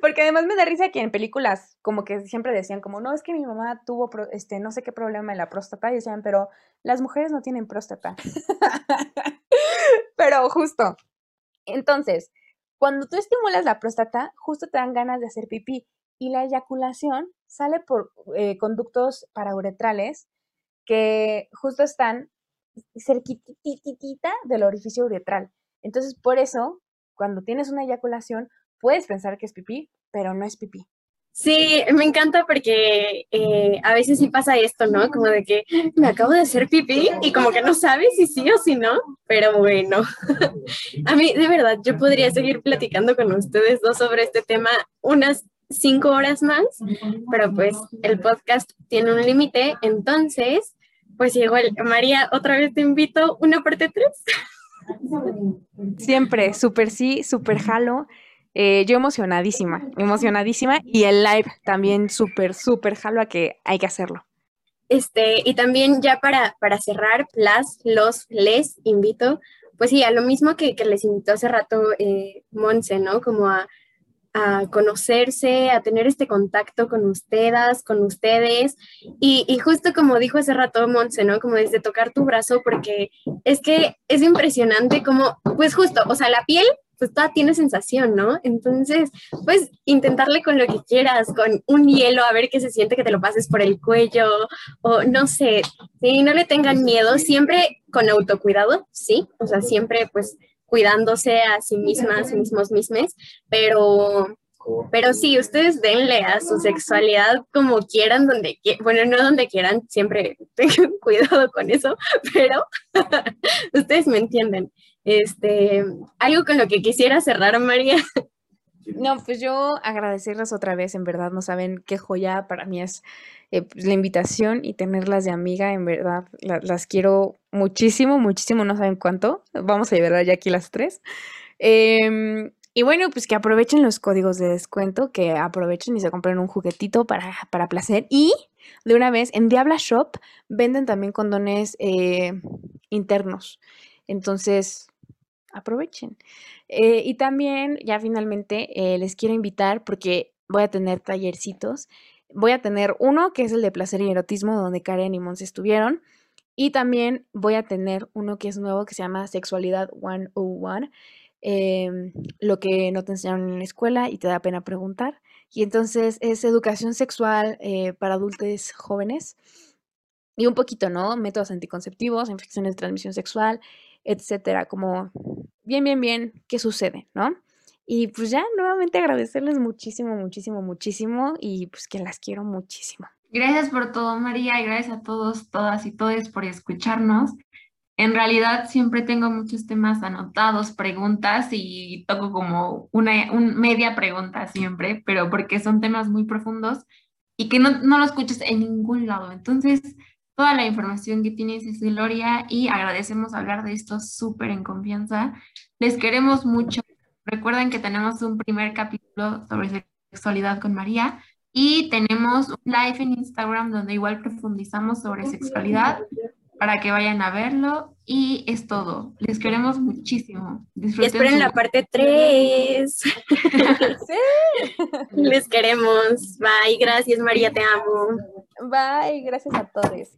Porque además me da risa que en películas como que siempre decían como, no, es que mi mamá tuvo este no sé qué problema en la próstata y decían, pero las mujeres no tienen próstata. (laughs) pero justo. Entonces, cuando tú estimulas la próstata, justo te dan ganas de hacer pipí y la eyaculación sale por eh, conductos parauretrales que justo están cerquititita del orificio uretral. Entonces, por eso cuando tienes una eyaculación, puedes pensar que es pipí, pero no es pipí. Sí, me encanta porque eh, a veces sí pasa esto, ¿no? Como de que me acabo de hacer pipí y como que no sabes si sí o si no, pero bueno. (laughs) a mí, de verdad, yo podría seguir platicando con ustedes dos sobre este tema unas cinco horas más, pero pues el podcast tiene un límite, entonces, pues igual, María, otra vez te invito, una parte tres. Siempre, súper sí, súper jalo. Eh, yo emocionadísima, emocionadísima y el live también súper, súper jalo a que hay que hacerlo. Este, y también ya para, para cerrar, las, los, les invito, pues sí, a lo mismo que, que les invitó hace rato eh, Monse, ¿no? Como a a conocerse, a tener este contacto con ustedes, con ustedes. Y, justo como dijo hace rato Monse, ¿no? Como desde tocar tu brazo, porque es que es impresionante como, pues justo, o sea, la piel, pues toda tiene sensación, ¿no? Entonces, pues intentarle con lo que quieras, con un hielo, a ver qué se siente que te lo pases por el cuello, o no sé, sí, no le tengan miedo, siempre con autocuidado, sí, o sea, siempre pues cuidándose a sí mismas, a sí mismos mismos, pero, pero sí, ustedes denle a su sexualidad como quieran, donde bueno, no donde quieran, siempre (laughs) tengan cuidado con eso, pero (laughs) ustedes me entienden. Este, algo con lo que quisiera cerrar, María. No, pues yo agradecerles otra vez, en verdad, no saben qué joya para mí es eh, pues, la invitación y tenerlas de amiga, en verdad, las quiero muchísimo, muchísimo, no saben cuánto. Vamos a llevar ya aquí las tres. Em, y bueno, pues que aprovechen los códigos de descuento, que aprovechen y se compren un juguetito para, para placer. Y de una vez, en Diabla Shop venden también condones eh, internos. Entonces, aprovechen. Eh, y también, ya finalmente, eh, les quiero invitar porque voy a tener tallercitos. Voy a tener uno que es el de placer y erotismo, donde Karen y Mons estuvieron. Y también voy a tener uno que es nuevo que se llama Sexualidad 101, em, lo que no te enseñaron en la escuela y te da pena preguntar. Y entonces es educación sexual eh, para adultos jóvenes y un poquito, ¿no? Métodos anticonceptivos, infecciones de transmisión sexual, etcétera, como bien, bien, bien, ¿qué sucede, no? Y pues ya nuevamente agradecerles muchísimo, muchísimo, muchísimo y pues que las quiero muchísimo. Gracias por todo, María, y gracias a todos, todas y todos por escucharnos. En realidad siempre tengo muchos temas anotados, preguntas y toco como una un media pregunta siempre, pero porque son temas muy profundos y que no, no lo escuchas en ningún lado. Entonces, toda la información que tienes es Gloria y agradecemos hablar de esto súper en confianza. Les queremos mucho. Recuerden que tenemos un primer capítulo sobre sexualidad con María y tenemos un live en Instagram donde igual profundizamos sobre sexualidad para que vayan a verlo y es todo. Les queremos muchísimo. Disfruten esperen la parte 3. (laughs) sí. Les queremos. Bye. Gracias, María. Te amo. Bye. Gracias a todos.